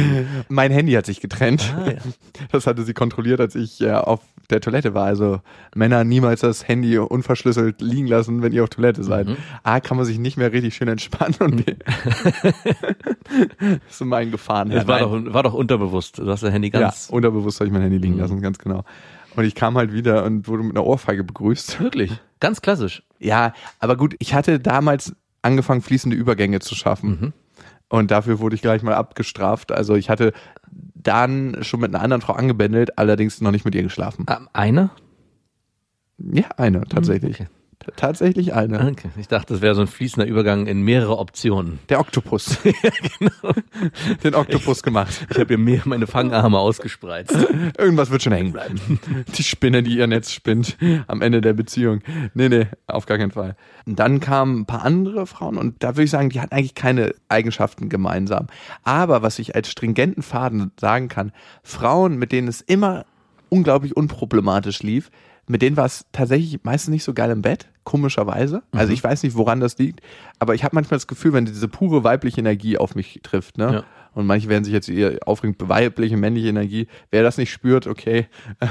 mein Handy hat sich getrennt. Ah, ja. [laughs] Das hatte sie kontrolliert, als ich äh, auf der Toilette war. Also Männer niemals das Handy unverschlüsselt liegen lassen, wenn ihr auf Toilette seid. Mhm. A, kann man sich nicht mehr richtig schön entspannen und B, das ist in meinen Gefahren. Es war doch, war doch unterbewusst. Du hast dein Handy ganz. ja, unterbewusst habe ich mein Handy liegen Mhm. lassen, ganz genau. Und ich kam halt wieder und wurde mit einer Ohrfeige begrüßt. Wirklich. Ganz klassisch. Ja, aber gut, ich hatte damals angefangen, fließende Übergänge zu schaffen. Mhm. Und dafür wurde ich gleich mal abgestraft. Also ich hatte dann schon mit einer anderen Frau angebändelt, allerdings noch nicht mit ihr geschlafen. Ah, Eine? Ja, eine, tatsächlich. Okay. Tatsächlich eine. Okay. Ich dachte, das wäre so ein fließender Übergang in mehrere Optionen. Der Oktopus. [laughs] Den Oktopus gemacht. Ich habe ihr mehr meine Fangarme ausgespreizt. [laughs] Irgendwas wird schon hängen bleiben. Die Spinne, die ihr Netz spinnt am Ende der Beziehung. Nee, nee, auf gar keinen Fall. Und dann kamen ein paar andere Frauen und da würde ich sagen, die hatten eigentlich keine Eigenschaften gemeinsam. Aber was ich als stringenten Faden sagen kann, Frauen, mit denen es immer unglaublich unproblematisch lief, mit denen war es tatsächlich meistens nicht so geil im Bett, komischerweise. Also ich weiß nicht, woran das liegt, aber ich habe manchmal das Gefühl, wenn diese pure weibliche Energie auf mich trifft, ne? Ja. Und manche werden sich jetzt eher aufregen, weibliche, männliche Energie. Wer das nicht spürt, okay. [laughs]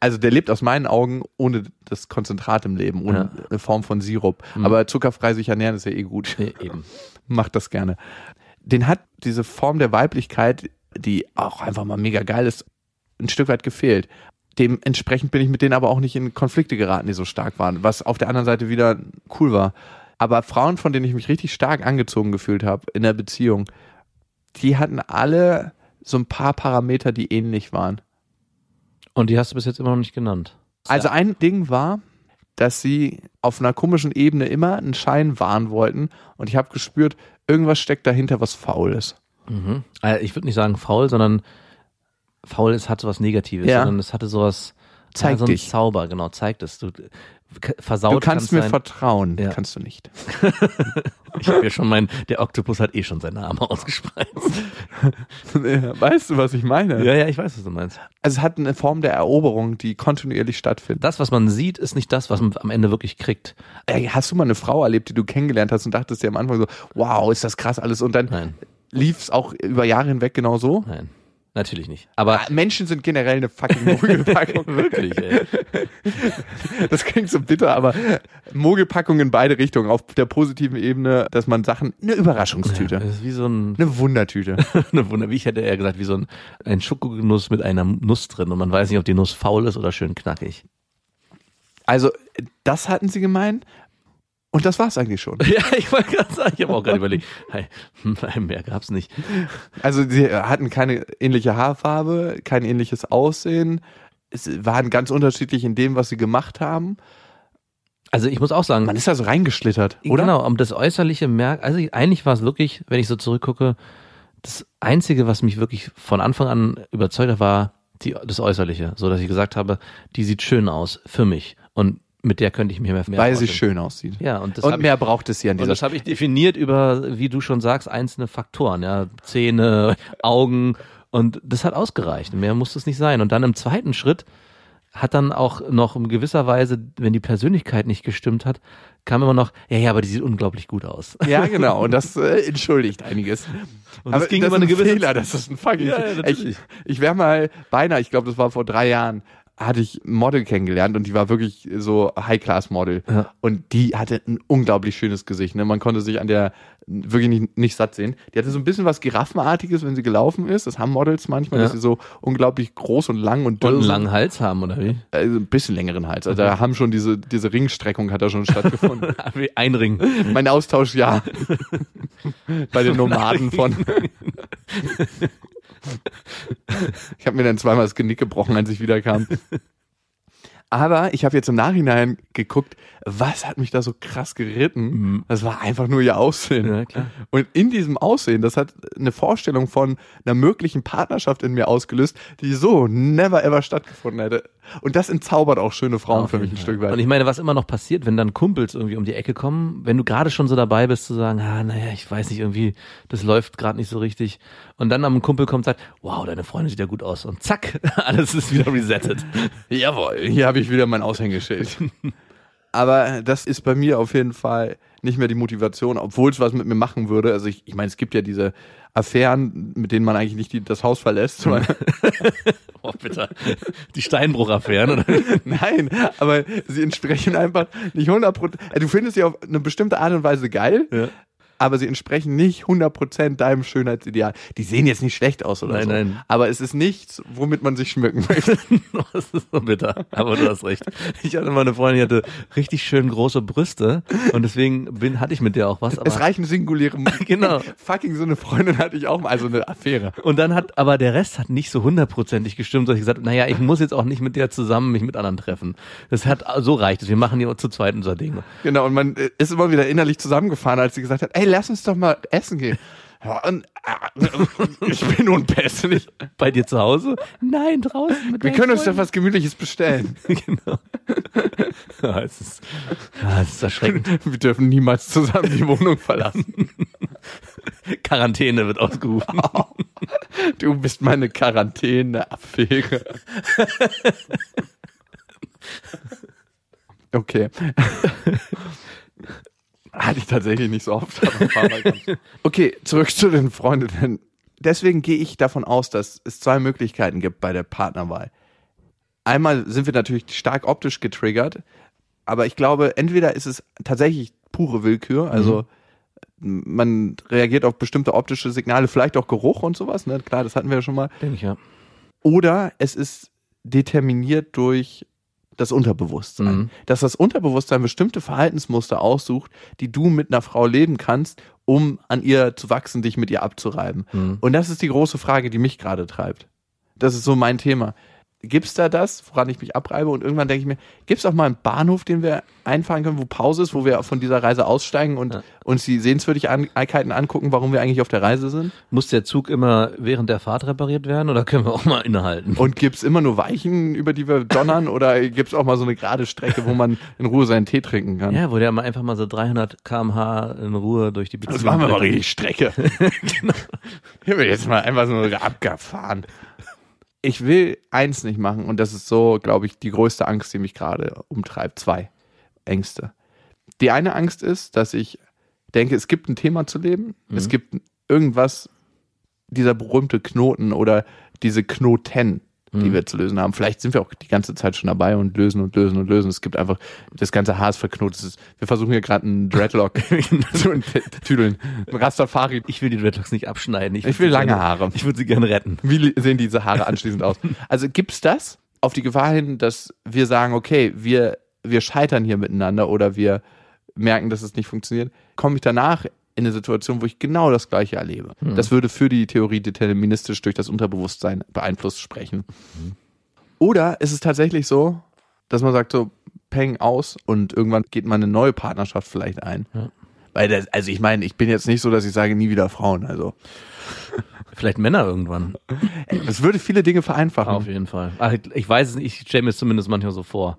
also der lebt aus meinen Augen ohne das Konzentrat im Leben, ohne Ja. eine Form von Sirup. Aber zuckerfrei sich ernähren ist ja eh gut. Nee, eben. [laughs] Macht das gerne. Den hat diese Form der Weiblichkeit, die auch einfach mal mega geil ist, ein Stück weit gefehlt. Dementsprechend bin ich mit denen aber auch nicht in Konflikte geraten, die so stark waren, was auf der anderen Seite wieder cool war. Aber Frauen, von denen ich mich richtig stark angezogen gefühlt habe in der Beziehung, die hatten alle so ein paar Parameter, die ähnlich waren. Und die hast du bis jetzt immer noch nicht genannt. Also ein Ding war, dass sie auf einer komischen Ebene immer einen Schein wahren wollten und ich habe gespürt, irgendwas steckt dahinter, was faul ist. Mhm. Äh, Ich würde nicht sagen faul, sondern faul ist, hat sowas Negatives, Ja. sondern es hatte sowas, Zeig so ein dich. Zauber, genau, zeigt es. Du versaut Du kannst mir sein. vertrauen, Ja. kannst du nicht. [laughs] [laughs] Ich habe ja schon mein, der Oktopus hat eh schon seinen Arm [laughs] ausgespreizt. weißt du, was ich meine? ja, ja, ich weiß, was du meinst. Also es hat eine Form der Eroberung, die kontinuierlich stattfindet. Das, was man sieht, ist nicht das, was man am Ende wirklich kriegt. Ey, hast du mal eine Frau erlebt, die du kennengelernt hast und dachtest dir am Anfang so, wow, ist das krass alles und dann lief es auch über Jahre hinweg genau so? nein, natürlich nicht. Aber Ah, Menschen sind generell eine fucking Mogelpackung. [laughs] wirklich, ey. [laughs] Das klingt so bitter, aber Mogelpackung in beide Richtungen. Auf der positiven Ebene, dass man Sachen, eine Überraschungstüte, Das ist wie so ein, eine Wundertüte. [laughs] eine Wunder, wie ich hätte eher gesagt, wie so ein, ein Schokogenuss mit einer Nuss drin und man weiß nicht, ob die Nuss faul ist oder schön knackig. Also, das hatten sie gemeint. Und das war's eigentlich schon. [laughs] Ja, ich wollte gerade sagen, ich habe auch gerade überlegt, hm, [laughs] mehr gab's nicht. Also, sie hatten keine ähnliche Haarfarbe, kein ähnliches Aussehen. Es waren ganz unterschiedlich in dem, was sie gemacht haben. Also ich muss auch sagen, Man ist da so reingeschlittert, oder? Genau, um das Äußerliche merkt, also eigentlich war es wirklich, wenn ich so zurückgucke, das Einzige, was mich wirklich von Anfang an überzeugt hat, war die, das Äußerliche. So dass ich gesagt habe, die sieht schön aus für mich. Und mit der könnte ich mir mehr, mehr Weil sie schön aussieht. Ja, und das Und mehr braucht es sie an ich, und dieser das habe ich definiert über, wie du schon sagst, einzelne Faktoren, ja, Zähne, [laughs] Augen und das hat ausgereicht. Mehr muss es nicht sein. Und dann im zweiten Schritt hat dann auch noch in gewisser Weise, wenn die Persönlichkeit nicht gestimmt hat, kam immer noch, ja, ja, aber die sieht unglaublich gut aus. Ja, [laughs] genau. Und das äh, entschuldigt einiges. Und das ging über eine ist ein gewisse Fehler, das ist ein fucking Ja, ja, ich ich wäre mal beinahe, ich glaube, das war vor drei Jahren, hatte ich Model kennengelernt und die war wirklich so High-Class-Model. Ja. Und die hatte ein unglaublich schönes Gesicht. Ne? Man konnte sich an der wirklich nicht, nicht satt sehen. Die hatte so ein bisschen was Giraffenartiges, wenn sie gelaufen ist. Das haben Models manchmal, Ja. dass sie so unglaublich groß und lang und Und dünn einen sind. langen Hals haben, oder wie? Also ein bisschen längeren Hals. Also da haben schon diese, diese Ringstreckung hat da schon stattgefunden. [laughs] Ein Ring. mein Austausch, ja. [laughs] Bei den Nomaden von. [laughs] Ich habe mir dann zweimal das Genick gebrochen, als ich wiederkam. Aber ich habe jetzt im Nachhinein geguckt, was hat mich da so krass geritten? Das war einfach nur ihr Aussehen. Mhm. Ja. Und in diesem Aussehen, das hat eine Vorstellung von einer möglichen Partnerschaft in mir ausgelöst, die so never ever stattgefunden hätte. Und das entzaubert auch schöne Frauen Auf für mich ein Fall. Stück weit. Und ich meine, was immer noch passiert, wenn dann Kumpels irgendwie um die Ecke kommen, wenn du gerade schon so dabei bist zu sagen, ah, naja, ich weiß nicht, irgendwie, das läuft gerade nicht so richtig. Und dann am Kumpel kommt und sagt, wow, deine Freundin sieht ja gut aus. Und zack, [laughs] alles ist wieder resettet. [laughs] Jawohl, hier habe ich wieder mein Aushängeschild. [laughs] Aber das ist bei mir auf jeden Fall nicht mehr die Motivation, obwohl es was mit mir machen würde. Also ich, ich meine, es gibt ja diese Affären, mit denen man eigentlich nicht die, das Haus verlässt. Oh, bitte. Die Steinbruch-Affären, oder? Nein, aber sie entsprechen einfach nicht 100%. Also du findest sie auf eine bestimmte Art und Weise geil, Ja. Aber sie entsprechen nicht 100% deinem Schönheitsideal. Die sehen jetzt nicht schlecht aus oder Nein, so. nein. Aber es ist nichts, womit man sich schmücken möchte. [laughs] Das ist so bitter. Aber du hast recht. Ich hatte mal eine Freundin, die hatte richtig schön große Brüste und deswegen bin, hatte ich mit der auch was. Es reichen singuläre. [laughs] Genau. Fucking so eine Freundin hatte ich auch mal, also eine Affäre. Und dann hat, aber der Rest hat nicht so hundertprozentig gestimmt, dass ich gesagt habe, naja, ich muss jetzt auch nicht mit der zusammen mich mit anderen treffen. Das hat, so reicht es. Wir machen hier zu zweit unser Ding. Genau, und man äh, ist immer wieder innerlich zusammengefahren, als sie gesagt hat, ey, lass uns doch mal essen gehen. Äh, ich bin unpässlich. Bei dir zu Hause? Nein, draußen mit Wir können uns doch was Gemütliches bestellen. [laughs] genau. [laughs] Ja, es ist, ja, es ist erschreckend. Wir dürfen niemals zusammen die Wohnung [laughs] verlassen. Quarantäne wird ausgerufen. Du bist meine Quarantäne-Affäre. Okay. Hatte ich tatsächlich nicht so oft. aber ein paar Mal [laughs] okay, zurück zu den Freundinnen. Deswegen gehe ich davon aus, dass es zwei Möglichkeiten gibt bei der Partnerwahl. Einmal sind wir natürlich stark optisch getriggert, aber ich glaube, entweder ist es tatsächlich pure Willkür, also man reagiert auf bestimmte optische Signale, vielleicht auch Geruch und sowas, ne? Klar, das hatten wir ja schon mal. Denke ich, ja. Oder es ist determiniert durch das Unterbewusstsein. Mhm. Dass das Unterbewusstsein bestimmte Verhaltensmuster aussucht, die du mit einer Frau leben kannst, um an ihr zu wachsen, dich mit ihr abzureiben. Mhm. Und das ist die große Frage, die mich gerade treibt. Das ist so mein Thema. Gibt's da das, woran ich mich abreibe? Und irgendwann denke ich mir, gibt's auch mal einen Bahnhof, den wir einfahren können, wo Pause ist, wo wir von dieser Reise aussteigen und Ja. uns die Sehenswürdigkeiten angucken, warum wir eigentlich auf der Reise sind? Muss der Zug immer während der Fahrt repariert werden oder können wir auch mal innehalten? Und gibt's immer nur Weichen, über die wir donnern, oder gibt's auch mal so eine gerade Strecke, wo man in Ruhe seinen Tee trinken kann? Ja, wo der mal einfach mal so 300 kmh in Ruhe durch die Beziehung Das machen wir mal richtig Strecke. [laughs] genau. Hier wird jetzt mal einfach so abgefahren. Ich will eins nicht machen und das ist so, glaube ich, die größte Angst, die mich gerade umtreibt. Zwei Ängste. Die eine Angst ist, dass ich denke, es gibt ein Thema zu leben. Es gibt irgendwas, dieser berühmte Knoten oder diese Knoten, die wir zu lösen haben. Vielleicht sind wir auch die ganze Zeit schon dabei und lösen und lösen und lösen. Es gibt einfach, das ganze Haar ist verknotet. Wir versuchen hier gerade einen Dreadlock [laughs] zu tüdeln. Rastafari. Ich will die Dreadlocks nicht abschneiden. Ich würd will lange gerne- Haare. Ich würde sie gerne retten. Wie sehen diese Haare anschließend aus? Also gibt's das auf die Gefahr hin, dass wir sagen, okay, wir, wir scheitern hier miteinander oder wir merken, dass es nicht funktioniert, komme ich danach in eine Situation, wo ich genau das Gleiche erlebe. Das würde für die Theorie deterministisch durch das Unterbewusstsein beeinflusst sprechen. Oder ist es tatsächlich so, dass man sagt so, peng aus und irgendwann geht man eine neue Partnerschaft vielleicht ein. Ja. Weil das, also ich meine, ich bin jetzt nicht so, dass ich sage, nie wieder Frauen. Also [laughs] Vielleicht Männer irgendwann. es würde viele Dinge vereinfachen. Auf jeden Fall. Ach, ich weiß es nicht, ich stelle mir es zumindest manchmal so vor.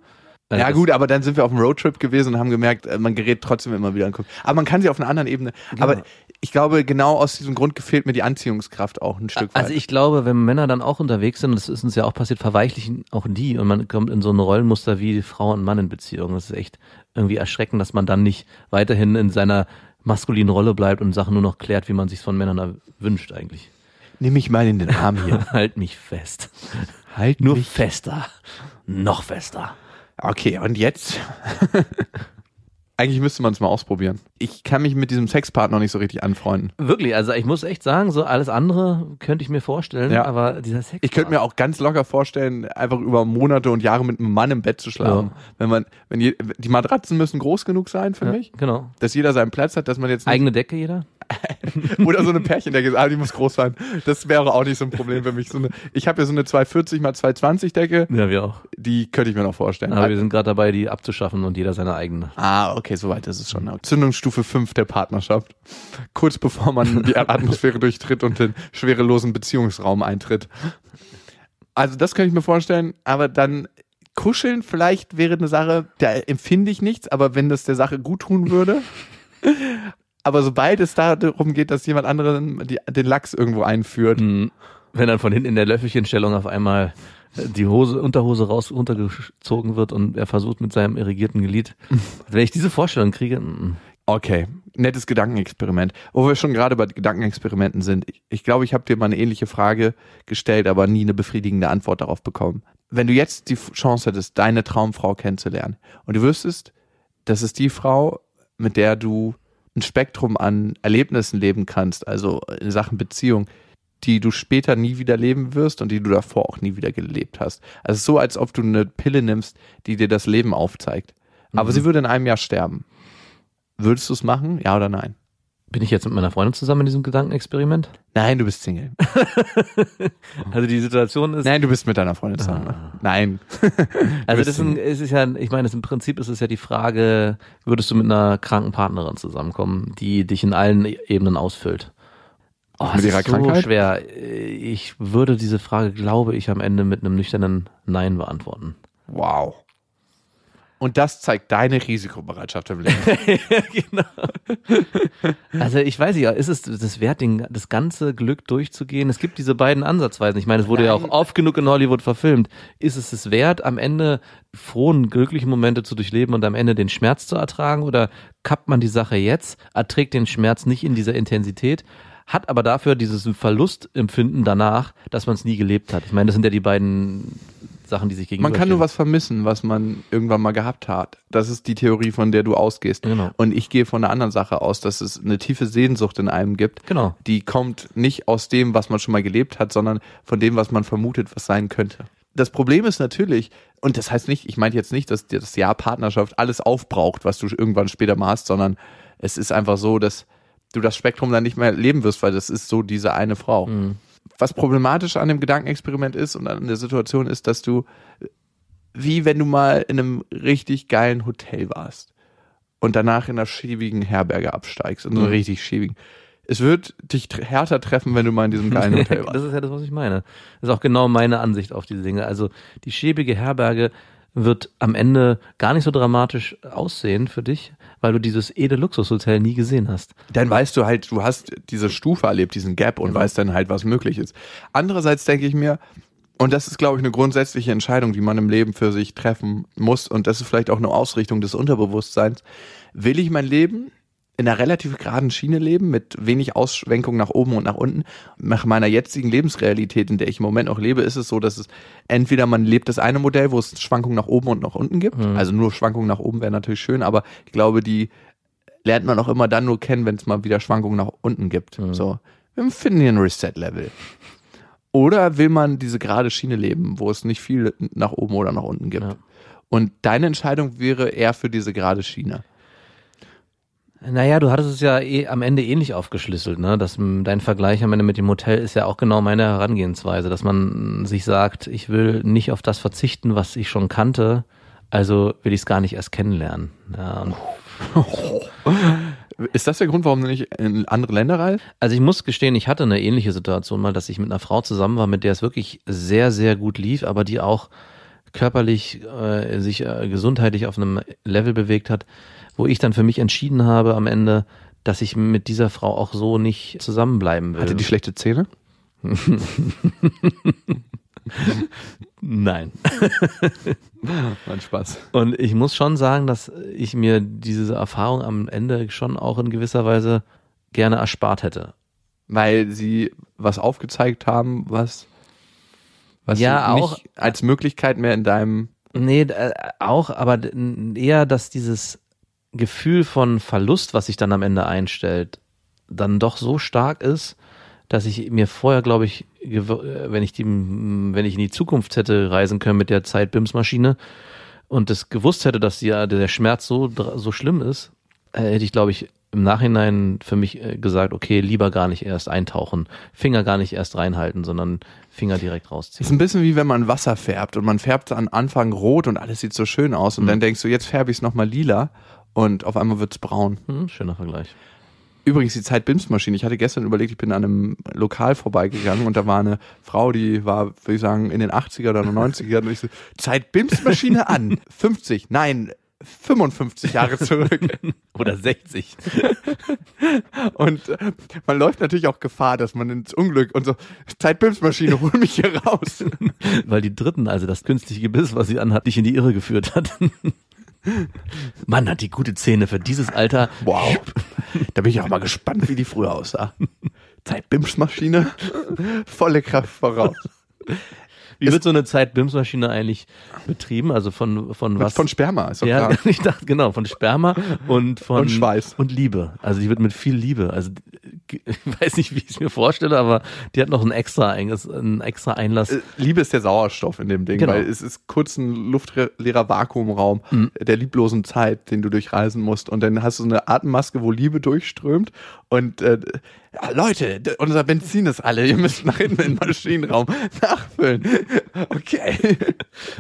Also Ja gut, aber dann sind wir auf einem Roadtrip gewesen und haben gemerkt, äh, man gerät trotzdem immer wieder angucken. Aber man kann sie auf einer anderen Ebene. Aber ich glaube, genau aus diesem Grund gefällt mir die Anziehungskraft auch ein Stück weit. Also ich glaube, wenn Männer dann auch unterwegs sind, das ist uns ja auch passiert, verweichlichen auch die und man kommt in so ein Rollenmuster wie Frau und Mann in Beziehung. Das ist echt irgendwie erschreckend, dass man dann nicht weiterhin in seiner maskulinen Rolle bleibt und Sachen nur noch klärt, wie man sich von Männern wünscht eigentlich. Nimm mich mal in den Arm hier. [laughs] halt mich fest. halt Nur mich. fester. Noch fester. Okay, und jetzt? [laughs] Eigentlich müsste man es mal ausprobieren. Ich kann mich mit diesem Sexpart noch nicht so richtig anfreunden. Wirklich, also ich muss echt sagen, so alles andere könnte ich mir vorstellen, Ja. aber dieser Sex. Ich könnte mir auch ganz locker vorstellen, einfach über Monate und Jahre mit einem Mann im Bett zu schlafen. Wenn man, wenn je, die Matratzen müssen groß genug sein für ja, mich, Genau. dass jeder seinen Platz hat, dass man jetzt Eigene Decke jeder? [laughs] Oder so eine Pärchendecke, ah, die muss groß sein. Das wäre auch nicht so ein Problem für mich. So eine, ich habe ja so eine 240 mal 220 Decke, Ja, wir auch. die könnte ich mir noch vorstellen. Aber wir sind gerade dabei, die abzuschaffen und jeder seine eigene. Ah, okay, soweit ist es schon. Zündungsstufe 5 der Partnerschaft. Kurz bevor man die [laughs] Atmosphäre durchtritt und den schwerelosen Beziehungsraum eintritt. Also das könnte ich mir vorstellen, aber dann kuscheln vielleicht wäre eine Sache, da empfinde ich nichts, aber wenn das der Sache gut tun würde. Aber sobald es darum geht, dass jemand anderen die, den Lachs irgendwo einführt, Mhm. Wenn dann von hinten in der Löffelchenstellung auf einmal äh, die Hose, Unterhose raus runtergezogen wird und er versucht mit seinem irrigierten Glied. [laughs] Wenn ich diese Vorstellung kriege, mm, Okay, nettes Gedankenexperiment. Wo wir schon gerade bei Gedankenexperimenten sind. Ich, ich glaube, ich habe dir mal eine ähnliche Frage gestellt, aber nie eine befriedigende Antwort darauf bekommen. Wenn du jetzt die Chance hättest, deine Traumfrau kennenzulernen und du wüsstest, das ist die Frau, mit der du ein Spektrum an Erlebnissen leben kannst, also in Sachen Beziehung, die du später nie wieder leben wirst und die du davor auch nie wieder gelebt hast. Also so, als ob du eine Pille nimmst, die dir das Leben aufzeigt. Aber sie würde in einem Jahr sterben. Würdest du es machen? Ja oder nein? Bin ich jetzt mit meiner Freundin zusammen in diesem Gedankenexperiment? Nein, du bist Single. [laughs] Also die Situation ist, Nein, du bist mit deiner Freundin zusammen. Nein. [laughs] also das es ist ja, ich meine, im Prinzip ist es ja die Frage, würdest du mit einer kranken Partnerin zusammenkommen, die dich in allen Ebenen ausfüllt? Oh, Mit ihrer ist so Krankheit? schwer. Ich würde diese Frage, glaube ich, am Ende mit einem nüchternen Nein beantworten. Wow. Und das zeigt deine Risikobereitschaft im Leben. [laughs] genau. Also ich weiß nicht, ist es das wert, den, das ganze Glück durchzugehen? Es gibt diese beiden Ansatzweisen. Ich meine, es wurde ja auch oft genug in Hollywood verfilmt. Ist es es wert, am Ende frohen, glücklichen Momente zu durchleben und am Ende den Schmerz zu ertragen? Oder kappt man die Sache jetzt, erträgt den Schmerz nicht in dieser Intensität? Hat aber dafür dieses Verlustempfinden danach, dass man es nie gelebt hat. Ich meine, das sind ja die beiden Sachen, die sich gegenüber. Man kann nur was vermissen, was man irgendwann mal gehabt hat. Das ist die Theorie, von der du ausgehst. Genau. Und ich gehe von einer anderen Sache aus, dass es eine tiefe Sehnsucht in einem gibt. Genau. Die kommt nicht aus dem, was man schon mal gelebt hat, sondern von dem, was man vermutet, was sein könnte. Das Problem ist natürlich, und das heißt nicht, ich meine jetzt nicht, dass dir das Jahr Partnerschaft alles aufbraucht, was du irgendwann später mal hast, sondern es ist einfach so, dass du das Spektrum dann nicht mehr leben wirst, weil das ist so diese eine Frau. Was problematisch an dem Gedankenexperiment ist und an der Situation ist, dass du, wie wenn du mal in einem richtig geilen Hotel warst und danach in einer schäbigen Herberge absteigst, in so einer richtig schäbigen. Es wird dich härter treffen, wenn du mal in diesem geilen Hotel [laughs] warst. das ist ja das, was ich meine. Das ist auch genau meine Ansicht auf diese Dinge. Also die schäbige Herberge wird am Ende gar nicht so dramatisch aussehen für dich, weil du dieses edle Luxushotel nie gesehen hast. dann weißt du halt, du hast diese Stufe erlebt, diesen Gap und weißt dann halt, was möglich ist. Andererseits denke ich mir, und das ist, glaube ich, eine grundsätzliche Entscheidung, die man im Leben für sich treffen muss, und das ist vielleicht auch eine Ausrichtung des Unterbewusstseins. Will ich mein Leben in einer relativ geraden Schiene leben, mit wenig Ausschwenkungen nach oben und nach unten. Nach meiner jetzigen Lebensrealität, in der ich im Moment auch lebe, ist es so, dass es entweder man lebt das eine Modell, wo es Schwankungen nach oben und nach unten gibt. Also nur Schwankungen nach oben wäre natürlich schön, aber ich glaube, die lernt man auch immer dann nur kennen, wenn es mal wieder Schwankungen nach unten gibt. So, wir finden hier ein Reset-Level. Oder will man diese gerade Schiene leben, wo es nicht viel nach oben oder nach unten gibt? Ja. Und deine Entscheidung wäre eher für diese gerade Schiene. Naja, du hattest es ja eh am Ende ähnlich aufgeschlüsselt, ne? Das, m, dein Vergleich am Ende mit dem Hotel ist ja auch genau meine Herangehensweise, dass man sich sagt, ich will nicht auf das verzichten, was ich schon kannte, also will ich es gar nicht erst kennenlernen. Ja, [laughs] Ist das der Grund, warum du nicht in andere Länder reist? Also ich muss gestehen, ich hatte eine ähnliche Situation mal, dass ich mit einer Frau zusammen war, mit der es wirklich sehr, sehr gut lief, aber die auch körperlich äh, sich äh, gesundheitlich auf einem Level bewegt hat, wo ich dann für mich entschieden habe am Ende, dass ich mit dieser Frau auch so nicht zusammenbleiben will. Hatte die schlechte Zähne? [laughs] Nein. [laughs] Mein Spaß. Und ich muss schon sagen, dass ich mir diese Erfahrung am Ende schon auch in gewisser Weise gerne erspart hätte. Weil sie was aufgezeigt haben, was, was Ja, nicht auch- als Möglichkeit mehr in deinem Nee, äh, auch, aber eher, dass dieses Gefühl von Verlust, was sich dann am Ende einstellt, dann doch so stark ist, dass ich mir vorher, glaube ich, äh, wenn ich die, wenn ich in die Zukunft hätte reisen können mit der Zeit-Bims-Maschine und das gewusst hätte, dass ja der Schmerz so, so schlimm ist, äh, hätte ich, glaube ich, im Nachhinein für mich äh, gesagt, okay, lieber gar nicht erst eintauchen, Finger gar nicht erst reinhalten, sondern Finger direkt rausziehen. Ist ein bisschen wie wenn man Wasser färbt und man färbt am Anfang rot und alles sieht so schön aus und dann denkst du, jetzt färbe ich es nochmal lila und auf einmal wird's braun. Hm, schöner Vergleich. Übrigens die Zeit-Bims-Maschine. Ich hatte gestern überlegt, ich bin an einem Lokal vorbeigegangen und da war eine Frau, die war, würde ich sagen, in den 80er oder 90er und ich so, Zeit-Bims-Maschine an. [laughs] 50, nein, 55 Jahre zurück. [laughs] Oder 60. [laughs] Und äh, man läuft natürlich auch Gefahr, dass man ins Unglück und so, Zeit-Bims-Maschine, hol mich hier raus. [laughs] Weil die dritten, also das künstliche Gebiss, was sie anhat, dich in die Irre geführt hat. Mann, hat die gute Zähne für dieses Alter. Wow. Da bin ich auch mal gespannt, wie die früher aussah. Zeit-Bims-Maschine, volle Kraft voraus. Wie wird so eine Zeit-BIMS-Maschine eigentlich betrieben? Also von, von was? Von Sperma, ist doch ja, klar. [laughs] ich dachte, genau, von Sperma und von Und Schweiß. Und Liebe. Also die wird mit viel Liebe. Also [laughs] weiß nicht, wie ich es mir vorstelle, aber die hat noch einen extra, einen extra Einlass. Äh, Liebe ist der Sauerstoff in dem Ding, Genau. weil es ist kurz ein luftleerer Vakuumraum Mhm. der lieblosen Zeit, den du durchreisen musst. Und dann hast du eine Atemmaske, wo Liebe durchströmt. Und äh, ja, Leute, unser Benzin ist alle, ihr müsst nach hinten in den Maschinenraum [laughs] nachfüllen. Okay.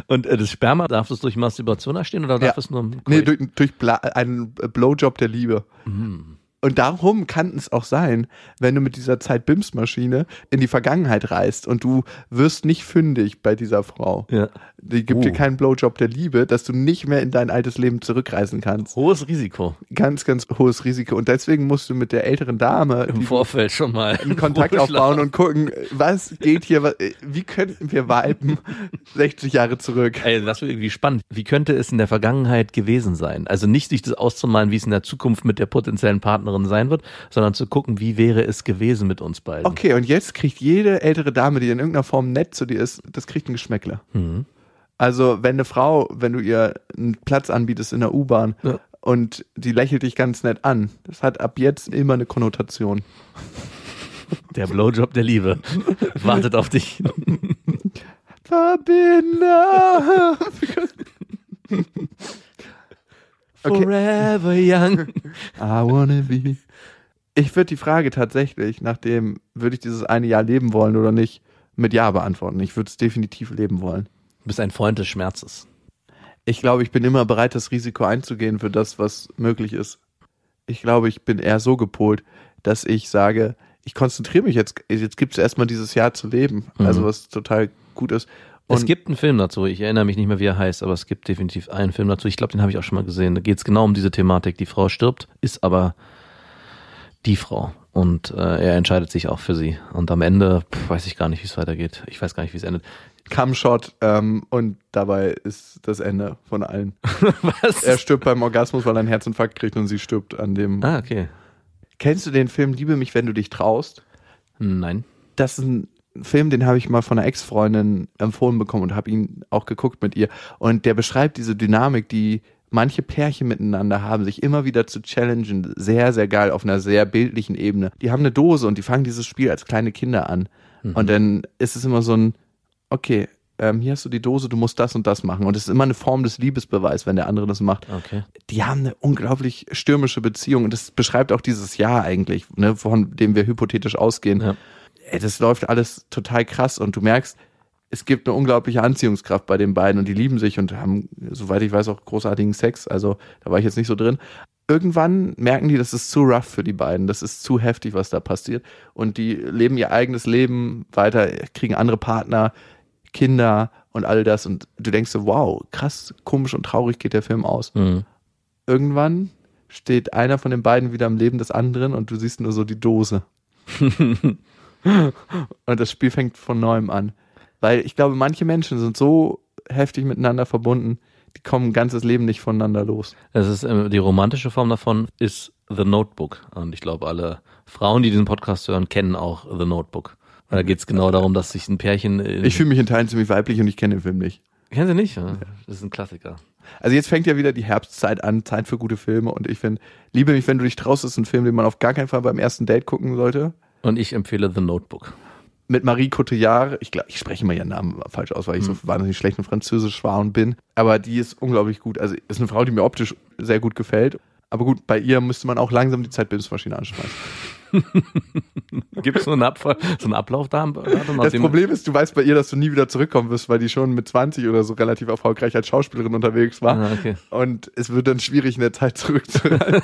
Und äh, das Sperma, darf es durch Masturbation entstehen oder darf Ja. es nur Nee, durch, durch Bla einen Blowjob der Liebe. Mhm. Und darum kann es auch sein, wenn du mit dieser Zeit-Bims-Maschine in die Vergangenheit reist und du wirst nicht fündig bei dieser Frau. Ja. Die gibt dir Oh. keinen Blowjob der Liebe, dass du nicht mehr in dein altes Leben zurückreisen kannst. Hohes Risiko Ganz, ganz hohes Risiko. Und deswegen musst du mit der älteren Dame im Vorfeld schon mal einen Kontakt [laughs] aufbauen und gucken, was geht hier, was, wie könnten wir viben [laughs] 60 Jahre zurück. Ey, das wird irgendwie spannend. Wie könnte es in der Vergangenheit gewesen sein? Also nicht sich das auszumalen, wie es in der Zukunft mit der potenziellen Partnerin sein wird, sondern zu gucken, wie wäre es gewesen mit uns beiden. Okay, und jetzt kriegt jede ältere Dame, die in irgendeiner Form nett zu dir ist, das kriegt ein Geschmäckle. Mhm. Also, wenn eine Frau, wenn du ihr einen Platz anbietest in der U-Bahn Ja. und die lächelt dich ganz nett an, das hat ab jetzt immer eine Konnotation. [laughs] Der Blowjob der Liebe [laughs] wartet auf dich. Verbinder. [laughs] Okay. Forever young. [laughs] I wanna be. Ich würde die Frage tatsächlich, nachdem würde ich dieses eine Jahr leben wollen oder nicht, mit Ja beantworten. Ich würde es definitiv leben wollen. Du bist ein Freund des Schmerzes. Ich glaube, ich bin immer bereit, das Risiko einzugehen für das, was möglich ist. Ich glaube, ich bin eher so gepolt, dass ich sage, ich konzentriere mich jetzt, jetzt gibt es erstmal dieses Jahr zu leben. Mhm. Also was total gut ist. Es Und gibt einen Film dazu, ich erinnere mich nicht mehr, wie er heißt, aber es gibt definitiv einen Film dazu. Ich glaube, den habe ich auch schon mal gesehen. Da geht es genau um diese Thematik. Die Frau stirbt, ist aber die Frau. Und äh, er entscheidet sich auch für sie. Und am Ende pf, weiß ich gar nicht, wie es weitergeht. Ich weiß gar nicht, wie es endet. Come-Shot ähm, und dabei ist das Ende von allen. [laughs] Was? Er stirbt beim Orgasmus, weil er einen Herzinfarkt kriegt und sie stirbt an dem. ah, okay. Kennst du den Film Liebe mich, wenn du dich traust? Nein. das ist ein Film, den habe ich mal von einer Ex-Freundin empfohlen bekommen und habe ihn auch geguckt mit ihr. Und der beschreibt diese Dynamik, die manche Pärchen miteinander haben, sich immer wieder zu challengen. Sehr, sehr geil auf einer sehr bildlichen Ebene. Die haben eine Dose und die fangen dieses Spiel als kleine Kinder an. Und dann ist es immer so ein, okay, ähm, hier hast du die Dose, du musst das und das machen. Und es ist immer eine Form des Liebesbeweis, wenn der andere das macht Okay. die haben eine unglaublich stürmische Beziehung und das beschreibt auch dieses Jahr eigentlich, ne, von dem wir hypothetisch ausgehen. Ja. Ey, das läuft alles total krass und du merkst, es gibt eine unglaubliche Anziehungskraft bei den beiden und die lieben sich und haben, soweit ich weiß, auch großartigen Sex. Also da war ich jetzt nicht so drin. Irgendwann merken die, das ist zu rough für die beiden, das ist zu heftig, was da passiert. Und die leben ihr eigenes Leben weiter, kriegen andere Partner, Kinder und all das. Und du denkst so, wow, krass, komisch und traurig geht der Film aus Mhm. irgendwann steht einer von den beiden wieder im Leben des anderen und du siehst nur so die Dose. [laughs] und das Spiel fängt von neuem an. Weil ich glaube, manche Menschen sind so heftig miteinander verbunden, die kommen ein ganzes Leben nicht voneinander los. Das ist äh, die romantische Form davon ist The Notebook. Und ich glaube, alle Frauen, die diesen Podcast hören, kennen auch The Notebook. Weil da geht es genau darum, dass sich ein Pärchen. Ich fühle mich in Teilen ziemlich weiblich und ich kenne den Film nicht. Kennen Sie nicht? Ja, Das ist ein Klassiker. Also jetzt fängt ja wieder die Herbstzeit an, Zeit für gute Filme und ich finde, Liebe mich, wenn du dich traust, ist ein Film, den man auf gar keinen Fall beim ersten Date gucken sollte. Und ich empfehle The Notebook. mit Marie Cotillard, ich glaube, ich spreche immer ihren Namen falsch aus, weil ich so wahnsinnig schlecht in Französisch war und bin, aber die ist unglaublich gut. Also ist eine Frau, die mir optisch sehr gut gefällt, Aber gut, bei ihr müsste man auch langsam die Zeitbildungsmaschine anschmeißen. [laughs] Gibt es so einen, Abfall, so einen Ablauf da? Das Problem ist, du weißt bei ihr, dass du nie wieder zurückkommen wirst, weil die schon mit 20 oder so relativ erfolgreich als Schauspielerin unterwegs war. Ah, okay. Und es wird dann schwierig, in der Zeit zurückzureisen.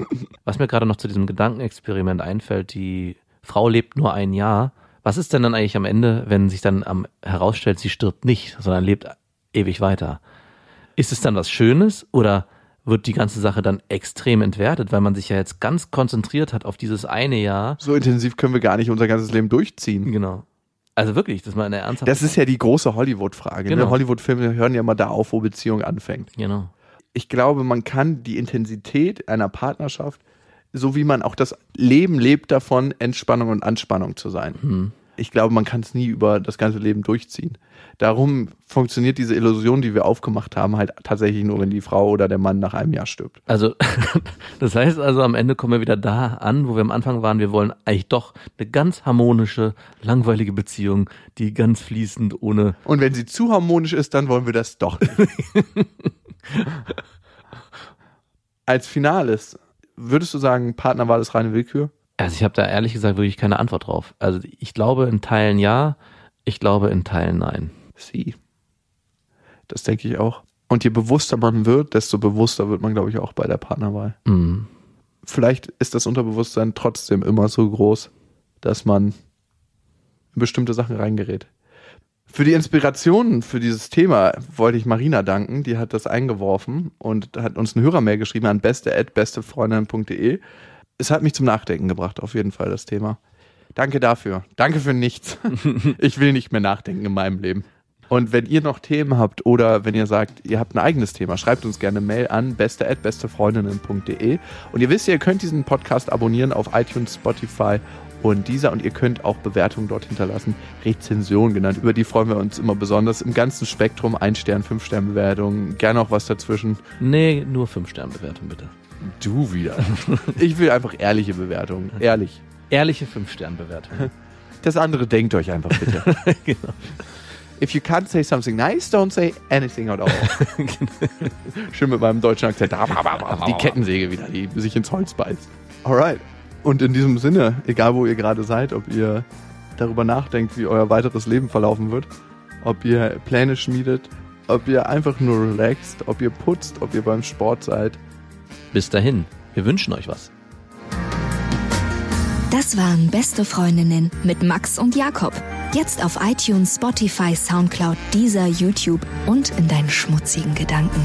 [laughs] Was mir gerade noch zu diesem Gedankenexperiment einfällt, die Frau lebt nur ein Jahr. Was ist denn dann eigentlich am Ende, wenn sich dann am, herausstellt, sie stirbt nicht, sondern lebt ewig weiter? Ist es dann was Schönes oder wird die ganze Sache dann extrem entwertet, weil man sich ja jetzt ganz konzentriert hat auf dieses eine Jahr. So intensiv können wir gar nicht unser ganzes Leben durchziehen. Genau. Also wirklich, das ist mal eine ernsthafte Das ist ja die große Hollywood-Frage. Genau. Ne? Hollywood-Filme hören ja mal da auf, wo Beziehung anfängt. Genau. Ich glaube, man kann die Intensität einer Partnerschaft, so wie man auch das Leben lebt davon, Entspannung und Anspannung zu sein. Ich glaube, man kann es nie über das ganze Leben durchziehen. Darum funktioniert diese Illusion, die wir aufgemacht haben, halt tatsächlich nur, wenn die Frau oder der Mann nach einem Jahr stirbt. Also, [laughs] das heißt also, am Ende kommen wir wieder da an, wo wir am Anfang waren. Wir wollen eigentlich doch eine ganz harmonische, langweilige Beziehung, die ganz fließend ohne. Und wenn sie zu harmonisch ist, dann wollen wir das doch. [laughs] Als Finales, würdest du sagen, Partnerwahl ist reine Willkür? Also, ich habe da ehrlich gesagt wirklich keine Antwort drauf. Also, ich glaube in Teilen ja, ich glaube in Teilen nein. Sie. Das denke ich auch. Und je bewusster man wird, desto bewusster wird man, glaube ich, auch bei der Partnerwahl. Mhm. Vielleicht ist das Unterbewusstsein trotzdem immer so groß, dass man in bestimmte Sachen reingerät. Für die Inspiration für dieses Thema wollte ich Marina danken. Die hat das eingeworfen und hat uns eine Hörermail geschrieben an beste@bestefreundin.de. Es hat mich zum Nachdenken gebracht, auf jeden Fall das Thema. Danke dafür. Danke für nichts. [laughs] Ich will nicht mehr nachdenken in meinem Leben. Und wenn ihr noch Themen habt oder wenn ihr sagt, ihr habt ein eigenes Thema, schreibt uns gerne Mail an beste@bestefreundinnen.de. Und ihr wisst, ihr könnt diesen Podcast abonnieren auf iTunes, Spotify und dieser und ihr könnt auch Bewertungen dort hinterlassen, Rezension genannt. Über die freuen wir uns immer besonders im ganzen Spektrum, ein Stern, fünf Stern Bewertungen, gerne auch was dazwischen. Nee, nur 5-Sterne-Bewertung bitte. Du wieder. Ich will einfach ehrliche Bewertungen, [laughs] ehrlich. Ehrliche 5-Sterne-Bewertung. [laughs] Das andere denkt euch einfach bitte. [laughs] genau. If you can't say something nice, don't say anything at all. Schön mit meinem deutschen Akzent. Die Kettensäge wieder, die sich ins Holz beißt. Alright. Und in diesem Sinne, egal wo ihr gerade seid, ob ihr darüber nachdenkt, wie euer weiteres Leben verlaufen wird, ob ihr Pläne schmiedet, ob ihr einfach nur relaxt, ob ihr putzt, ob ihr beim Sport seid. Bis dahin, wir wünschen euch was. Das waren Beste Freundinnen mit Max und Jakob. Jetzt auf iTunes, Spotify, Soundcloud, dieser YouTube und in deinen schmutzigen Gedanken.